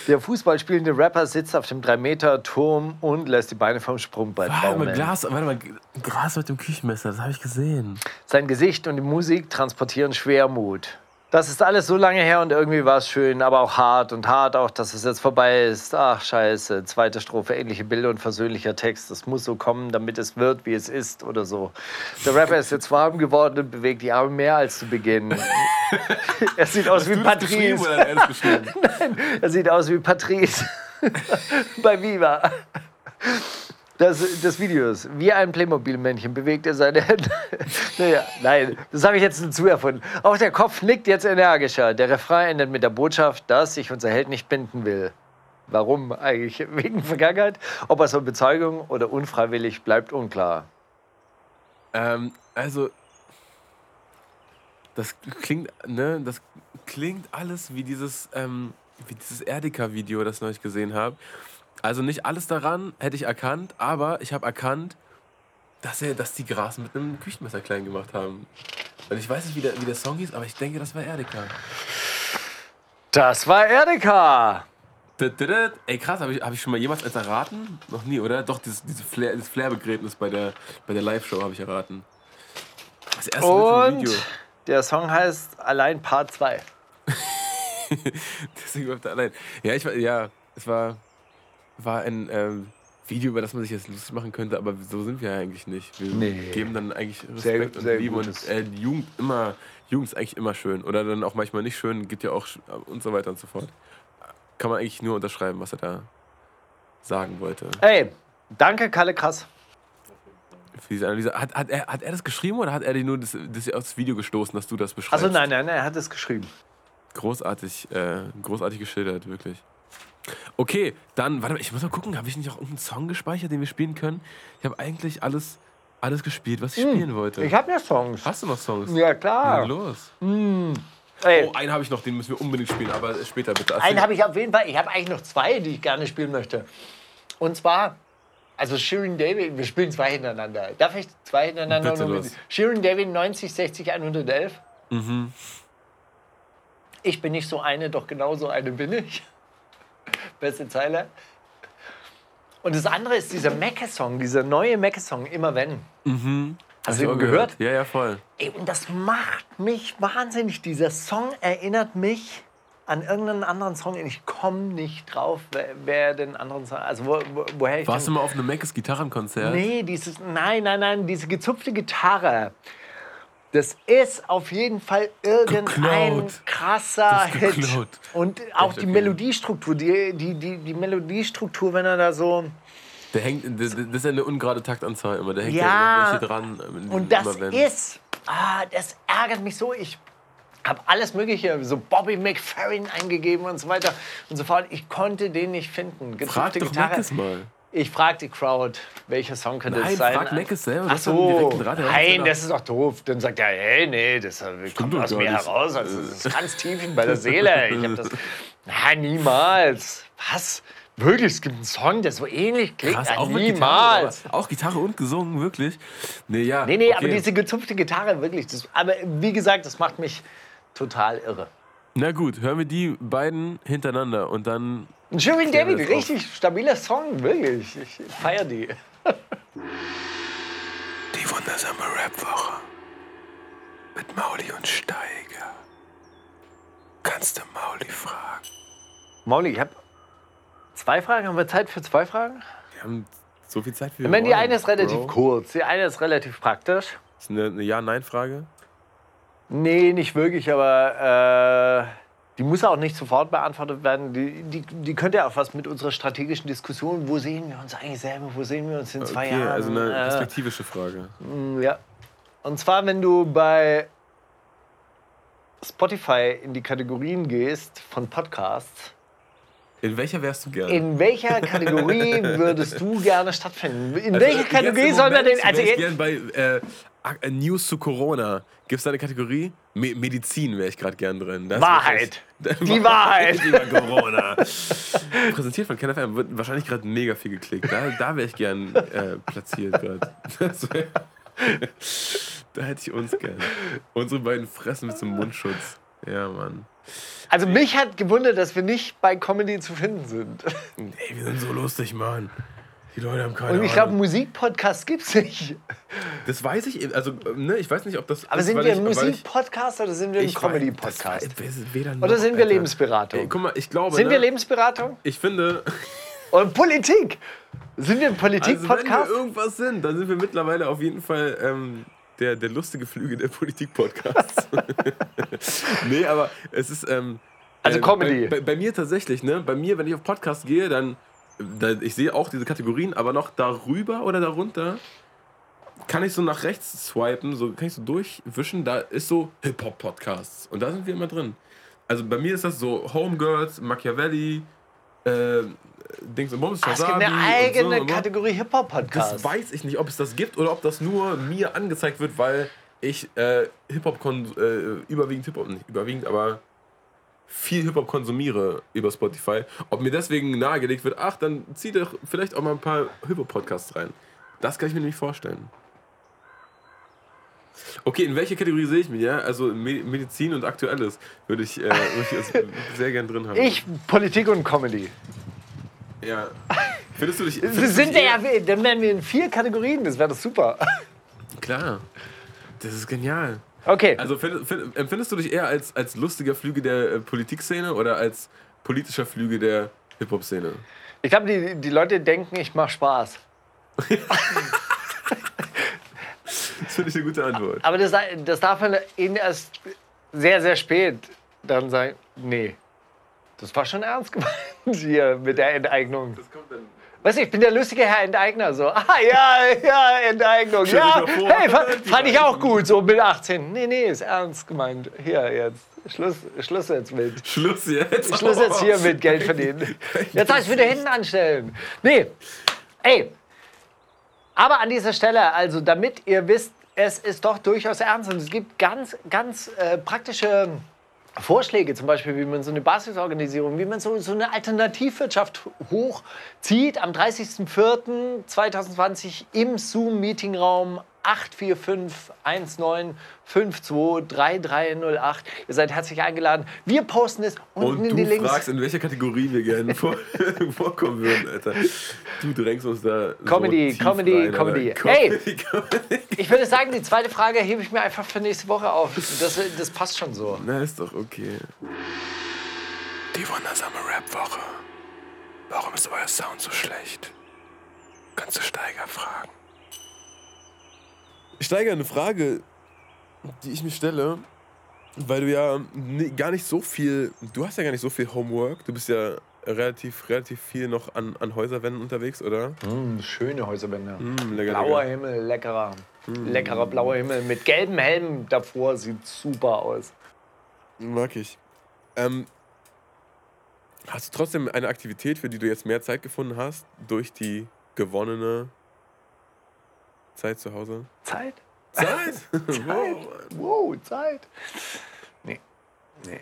Der Fußballspielende Rapper sitzt auf dem 3-Meter-Turm und lässt die Beine vom Sprungbrett Warte mal, baumeln. Glas, warte mal, Gras mit dem Küchenmesser, das habe ich gesehen. Sein Gesicht und die Musik transportieren Schwermut. Das ist alles so lange her und irgendwie war es schön, aber auch hart und hart auch, dass es jetzt vorbei ist. Ach scheiße, zweite Strophe, ähnliche Bilder und versöhnlicher Text. Es muss so kommen, damit es wird, wie es ist oder so. Der Rapper ist jetzt warm geworden und bewegt die Arme mehr als zu Beginn. (laughs) er sieht aus wie hast geschrieben Patrice. oder er das geschrieben? (laughs) Er sieht aus wie Patrice (laughs) bei Viva. Das, des Videos. Wie ein Playmobil-Männchen bewegt er seine Hände. (laughs) naja, nein, das habe ich jetzt dazu erfunden. Auch der Kopf nickt jetzt energischer. Der Refrain endet mit der Botschaft, dass sich unser Held nicht binden will. Warum eigentlich? Wegen Vergangenheit? Ob er so Bezeugung oder unfreiwillig bleibt unklar. Ähm, also, das klingt, ne, das klingt alles wie dieses, ähm, wie dieses Erdika-Video, das ich neulich gesehen habe. Also nicht alles daran hätte ich erkannt, aber ich habe erkannt, dass, er, dass die Gras mit einem Küchenmesser klein gemacht haben. Und ich weiß nicht, wie der, wie der Song hieß, aber ich denke, das war Erdika. Das war Erdeka! Ey, krass, habe ich, hab ich schon mal jemals eins erraten? Noch nie, oder? Doch, dieses, diese Flair, dieses Flair-Begräbnis bei der, bei der Live-Show habe ich erraten. Das erste Und Video. der Song heißt Allein Part 2. (laughs) Deswegen läuft er allein. Ja, ich war, ja, es war, war ein ähm, Video, über das man sich jetzt lustig machen könnte, aber so sind wir ja eigentlich nicht. Wir Nee. geben dann eigentlich Sehr- Respekt sehr und Liebe und gutes. äh, Jugend immer, Jugend ist eigentlich immer schön. Oder dann auch manchmal nicht schön, gibt ja auch sch- und so weiter und so fort. Kann man eigentlich nur unterschreiben, was er da sagen wollte. Ey, danke Kalle Krass. Für diese Analyse. Hat, hat, er, hat er das geschrieben oder hat er dir nur das, das Video gestoßen, dass du das beschreibst? Also nein, nein, er hat es geschrieben. Großartig, äh, großartig geschildert, wirklich. Okay, dann, warte mal, ich muss mal gucken, habe ich nicht auch irgendeinen Song gespeichert, den wir spielen können? Ich habe eigentlich alles, alles gespielt, was ich spielen wollte. Hm, Ich habe ja Songs. Hast du noch Songs? Ja Na klar. los. Ey, Oh, einen habe ich noch, den müssen wir unbedingt spielen, aber später bitte. einen habe ich auf jeden Fall. Ich habe eigentlich noch zwei, die ich gerne spielen möchte. Und zwar, also Shirin David, wir spielen zwei hintereinander. Darf ich zwei hintereinander? Bitte nominieren? los. Shirin David 90, 60, 111. Mhm. Ich bin nicht so eine, doch genauso eine bin ich. Beste Zeile. Und das andere ist dieser Mecke-Song, dieser neue Mecke-Song, Immer Wenn. Hast Hab ich du ihn gehört? Ja, ja, voll. Ey, und das macht mich wahnsinnig. Dieser Song erinnert mich an irgendeinen anderen Song. Ich komme nicht drauf, wer, wer den anderen Song. Also wo, wo, woher ich. Warst du den- mal auf einem Meckes Gitarrenkonzert? Nee, dieses. Nein, nein, nein, diese gezupfte Gitarre. Das ist auf jeden Fall irgendein Geklaut. krasser Hit. geklaut. Und auch Echt, die okay. Melodiestruktur, die, die, die, die Melodiestruktur, wenn er da so. Der hängt, das ist ja eine ungerade Taktanzahl immer. Der hängt Ja, ja, dran. ähm, Und das wenn- ist, ah, das ärgert mich so. Ich habe alles Mögliche, so Bobby McFerrin eingegeben und so weiter und so fort. Ich konnte den nicht finden. Frag Gezupfte doch Gitarre. Meckes mal. Ich frage die Crowd, welcher Song könnte Nein, es sein? frag Meckes selber. Du Ach so, weiß nein, das ist doch doof. Dann sagt er, hey, nee, das äh, kommt doch aus mir nicht. heraus. Also, das ist ganz tief in meiner Seele. Ich habe das, nein, niemals. Was? Wirklich, es gibt einen Song, der so ähnlich klingt. Krass, auch niemals. Gitarre. Auch Gitarre und gesungen, wirklich. Nee, ja. Nee, nee, okay. aber diese gezupfte Gitarre, wirklich. Das, aber wie gesagt, das macht mich total irre. Na gut, hören wir die beiden hintereinander und dann. Und Shirin David, auf. richtig stabiler Song, wirklich. Ich feiere die. Die wundersame Rap-Woche mit Mauli und Steiger. Kannst du Mauli fragen? Mauli, ich habe zwei Fragen. Haben wir Zeit für zwei Fragen? Wir haben so viel Zeit für Ich meine, die eine ist relativ Bro. kurz, die eine ist relativ praktisch. Ist eine, eine Ja-Nein-Frage. Nee, nicht wirklich, aber äh, die muss auch nicht sofort beantwortet werden. Die, die, die könnte ja auch was mit unserer strategischen Diskussion, wo sehen wir uns eigentlich selber, wo sehen wir uns in zwei Okay, Jahren? also eine äh, perspektivische Frage. Ja. Und zwar, wenn du bei Spotify in die Kategorien gehst von Podcasts, In welcher wärst du gerne? in welcher Kategorie (laughs) würdest du gerne stattfinden? In Also, welcher Kategorie soll man Moment den. Also jetzt, gern bei äh, News zu Corona. Gibt es da eine Kategorie? Me Medizin wäre ich gerade gern drin. Das Wahrheit. ich- (laughs) Die Wahrheit. (laughs) Über Corona. Präsentiert von KenFM wird wahrscheinlich gerade mega viel geklickt. Da, da wäre ich gern äh, platziert gerade. Das Da hätte ich uns gern. Unsere beiden Fressen mit einem Mundschutz. Ja, Mann. Also mich hat gewundert, dass wir nicht bei Comedy zu finden sind. Ey, wir sind so lustig, Mann. Die Leute haben keine Und ich glaube, Ahnung. Musikpodcasts gibt es nicht. Das weiß ich eben. Also, ne, ich weiß nicht, ob das. Aber ist, sind wir ein Musikpodcast oder sind wir ein Comedy-Podcast? Oder sind wir. Lebensberatung? Ey, guck mal, ich glaube. Sind ne, wir Lebensberatung? Ich finde, Und Politik? Sind wir ein also wenn wir Politik-Podcast? irgendwas sind, dann sind wir mittlerweile auf jeden Fall ähm, der, der lustige Flüge der Politik-Podcasts. (laughs) nee, aber es ist. Ähm, Also äh, Comedy. Bei, bei, bei mir tatsächlich, ne? Bei mir, wenn ich auf Podcast gehe, dann. Da, ich sehe auch diese Kategorien, aber noch darüber oder darunter kann ich so nach rechts swipen, so kann ich so durchwischen, da ist so Hip-Hop-Podcasts. Und da sind wir immer drin. Also bei mir ist das so Homegirls, Machiavelli, äh, Dings und Bums, es gibt eine eigene so, ne? Kategorie Das Hip-Hop-Podcast. weiß ich nicht, ob es das gibt oder ob das nur mir angezeigt wird, weil ich äh, Hip-Hop, äh, überwiegend Hip-Hop, nicht überwiegend, aber viel Hip-Hop konsumiere über Spotify. Ob mir deswegen nahegelegt wird, ach, dann zieh doch vielleicht auch mal ein paar Hip-Hop-Podcasts rein. Das kann ich mir nicht vorstellen. Okay, in welche Kategorie sehe ich mich, ja? Also Me- Medizin und Aktuelles würde ich, äh, würde ich (laughs) sehr gern drin haben. Ich, Politik und Comedy. Ja. Findest du dich. Das findest du sind dich ja, dann wären wir in vier Kategorien, das wäre doch super. Klar. Das ist genial. Okay, Also find, find, empfindest du dich eher als, als lustiger Flüge der äh, Politikszene oder als politischer Flüge der Hip-Hop-Szene? ich glaube, die, die Leute denken, ich mache Spaß. (laughs) (laughs) Das finde ich eine gute Antwort. Aber das, das darf man ihnen erst sehr, sehr spät dann sagen, nee, das war schon ernst gemeint hier mit der Enteignung. Das kommt dann. Weißt du, ich bin der lustige Herr Enteigner. So, ah ja, ja, Enteignung. Stell Ja, vor, hey, fand ich auch gut, so mit 18. Nee, nee, ist ernst gemeint. Hier jetzt. Schluss, Schluss jetzt mit. Schluss jetzt. Schluss jetzt hier mit Geld verdienen. (laughs) Jetzt ich wieder hinten anstellen. Nee, ey. Aber an dieser Stelle, also damit ihr wisst, es ist doch durchaus ernst und es gibt ganz, ganz äh, praktische Vorschläge, zum Beispiel, wie man so eine Basisorganisierung, wie man so, so eine Alternativwirtschaft hochzieht. Am 30.04.2020 im Zoom-Meetingraum 84519523308. Ihr seid herzlich eingeladen. Wir posten es unten Und in die du Links. fragst, in welcher Kategorie wir gerne vor, (laughs) vorkommen würden, Alter. Du drängst uns da. Comedy, so Comedy, rein, Alter. Comedy. Comedy, Comedy. Ich würde sagen, die zweite Frage hebe ich mir einfach für nächste Woche auf. Das, das passt schon so. Na, ist doch okay. Die wundersame Rap-Woche. Warum ist euer Sound so schlecht? Kannst du Steiger fragen? Steiger, eine Frage, die ich mir stelle, weil du ja gar nicht so viel, du hast ja gar nicht so viel Homework, du bist ja relativ, relativ viel noch an, an Häuserwänden unterwegs, oder? Mm, schöne Häuserwände. Mm, lecker, Blauer lecker. Himmel, leckerer. Leckerer blauer Himmel mit gelbem Helm davor. Sieht super aus. Mag ich. Ähm, hast du trotzdem eine Aktivität, für die du jetzt mehr Zeit gefunden hast, durch die gewonnene Zeit zu Hause? Zeit? Zeit? (laughs) (laughs) wow. Wow, Zeit. Nee. Nee.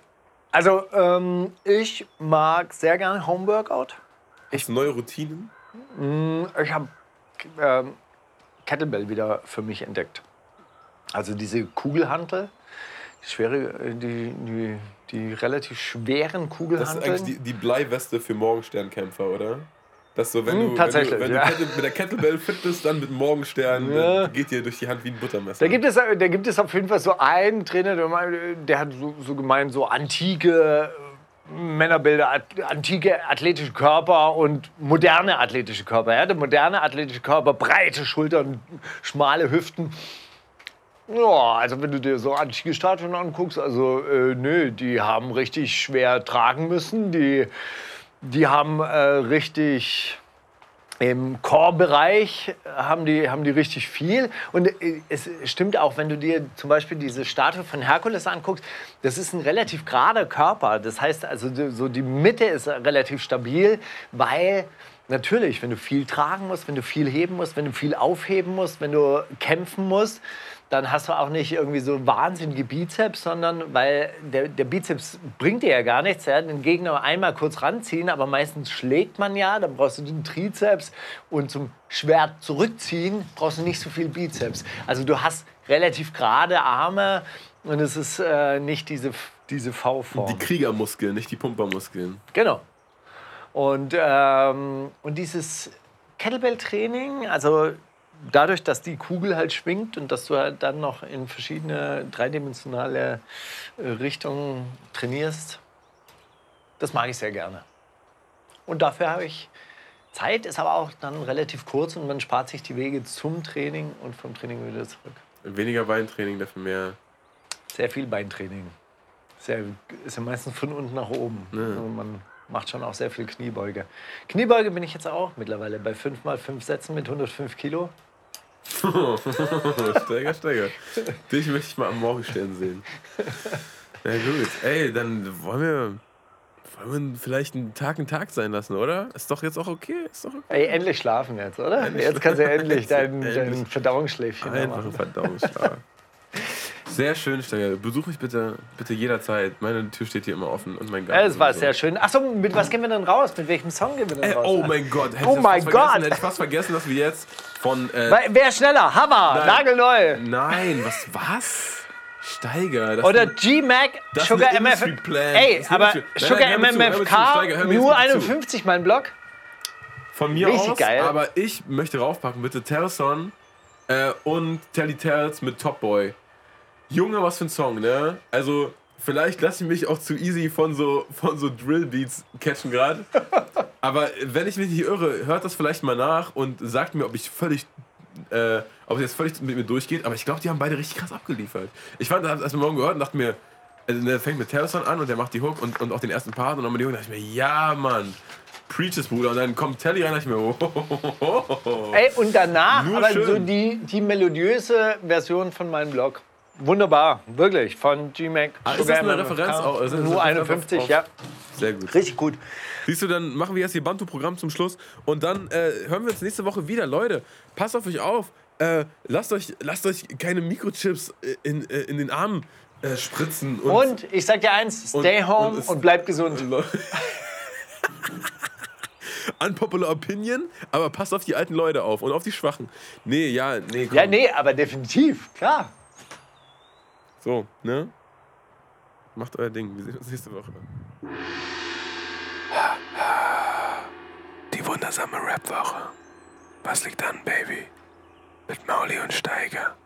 Also, ähm, ich mag sehr gerne Homeworkout. Hast du neue Routinen? Mm, Ich habe ähm, Kettlebell wieder für mich entdeckt. Also diese Kugelhantel, die, schwere, äh, die, die, die relativ schweren Das ist Kugelhanteln. eigentlich die, die Bleiweste für Morgensternkämpfer, oder? Das so, wenn Hm, du, tatsächlich, wenn du, wenn ja. du mit der Kettlebell fit bist, dann mit Morgenstern, Ja. dann geht dir durch die Hand wie ein Buttermesser. Da gibt, es, da gibt es auf jeden Fall so einen Trainer, der, hat so, so gemeint, so antike äh, Männerbilder, antike athletische Körper und moderne athletische Körper. Er hatte moderne athletische Körper, breite Schultern, schmale Hüften. Ja, also wenn du dir so antike Statuen anguckst, also äh, nö, die haben richtig schwer tragen müssen, die, die haben äh, richtig im Core-Bereich haben die, haben die richtig viel. Und äh, es stimmt auch, wenn du dir zum Beispiel diese Statue von Herkules anguckst, das ist ein relativ gerader Körper. Das heißt also, so die Mitte ist relativ stabil, weil natürlich, wenn du viel tragen musst, wenn du viel heben musst, wenn du viel aufheben musst, wenn du kämpfen musst, dann hast du auch nicht irgendwie so wahnsinnige Bizeps, sondern weil der, der Bizeps bringt dir ja gar nichts. Ja? Den Gegner einmal kurz ranziehen, aber meistens schlägt man ja, dann brauchst du den Trizeps und zum Schwert zurückziehen brauchst du nicht so viel Bizeps. Also du hast relativ gerade Arme und es ist äh, nicht diese, diese V-Form. die Kriegermuskeln, nicht die Pumpermuskeln. Genau. Und, ähm, und dieses Kettlebell-Training, also dadurch, dass die Kugel halt schwingt und dass du halt dann noch in verschiedene dreidimensionale äh, Richtungen trainierst, das mag ich sehr gerne. Und dafür habe ich Zeit, ist aber auch dann relativ kurz und man spart sich die Wege zum Training und vom Training wieder zurück. Weniger Beintraining, dafür mehr. Sehr viel Beintraining. Sehr, ist ja meistens von unten nach oben. Also man macht schon auch sehr viel Kniebeuge. Kniebeuge bin ich jetzt auch mittlerweile bei 5 mal 5 Sätzen mit 105 Kilo. (laughs) Steiger, Steiger. Dich möchte ich mal am Morgenstern sehen. Na gut. Ey, dann wollen wir, wollen wir vielleicht einen Tag einen Tag sein lassen, oder? Ist doch jetzt auch okay. Ist doch okay. Ey, endlich schlafen jetzt, oder? Endlich jetzt kannst du schlafen. endlich dein, Endlich. dein Verdauungsschläfchen Einfach ein machen. Sehr schön, Steiger. Besuch mich bitte, bitte jederzeit. Meine Tür steht hier immer offen und mein Garten. Es war sowieso. sehr schön. Achso, mit was gehen wir denn raus? Mit welchem Song gehen wir denn Ey, raus? oh mein Gott. Hätte Oh mein Gott. Hätte ich fast vergessen, dass wir jetzt von... Äh, Wer schneller? Hammer, Nein. nagelneu. nein, was, was? Steiger. Das Oder G-Mac, Sugar MF. Ey, aber Sugar MMFK, nur jetzt bitte zu. 51, mein Blog. Von mir Richtig aus, geil. aber ich möchte raufpacken, bitte Terrason äh, und Telly Tells mit Top Boy. Junge, was für ein Song, ne? Also, vielleicht lasse ich mich auch zu easy von so, von so Drill-Beats catchen gerade. (laughs) aber wenn ich mich nicht irre, hört das vielleicht mal nach und sagt mir, ob ich völlig. Äh, ob es jetzt völlig mit mir durchgeht, aber ich glaube, die haben beide richtig krass abgeliefert. Ich fand, das erst morgen gehört und dachte mir, also, der fängt mit Terrason an und der macht die Hook und, und auch den ersten Part und dann mit die Hook, dachte ich mir, ja, Mann. Preaches, Bruder. Und dann kommt Telly rein, dachte ich mir, oh, oh, oh, oh, oh. Ey, und danach Nur aber schön. so die, die melodiöse Version von meinem Blog. Wunderbar, wirklich. Von G-Mac. Ah, ist das eine Referenz auch? Ist das eine Nur Referenz 51, auf- ja. Sehr gut. Richtig gut. Siehst du, dann machen wir jetzt hier Bantu-Programm zum Schluss und dann äh, hören wir uns nächste Woche wieder. Leute, passt auf euch auf. Äh, lasst, euch, lasst euch keine Mikrochips äh, in, äh, in den Arm äh, spritzen. Und ich sag dir eins, stay und home es- und, bleib gesund. (laughs) Unpopular Opinion, aber passt auf die alten Leute auf und auf die Schwachen. Nee, ja, nee, komm. Ja, nee, aber definitiv, klar. So, ne? Macht euer Ding. Wir sehen uns nächste Woche. Die wundersame Rap-Woche. Was liegt an, Baby? Mit Mauli und Steiger.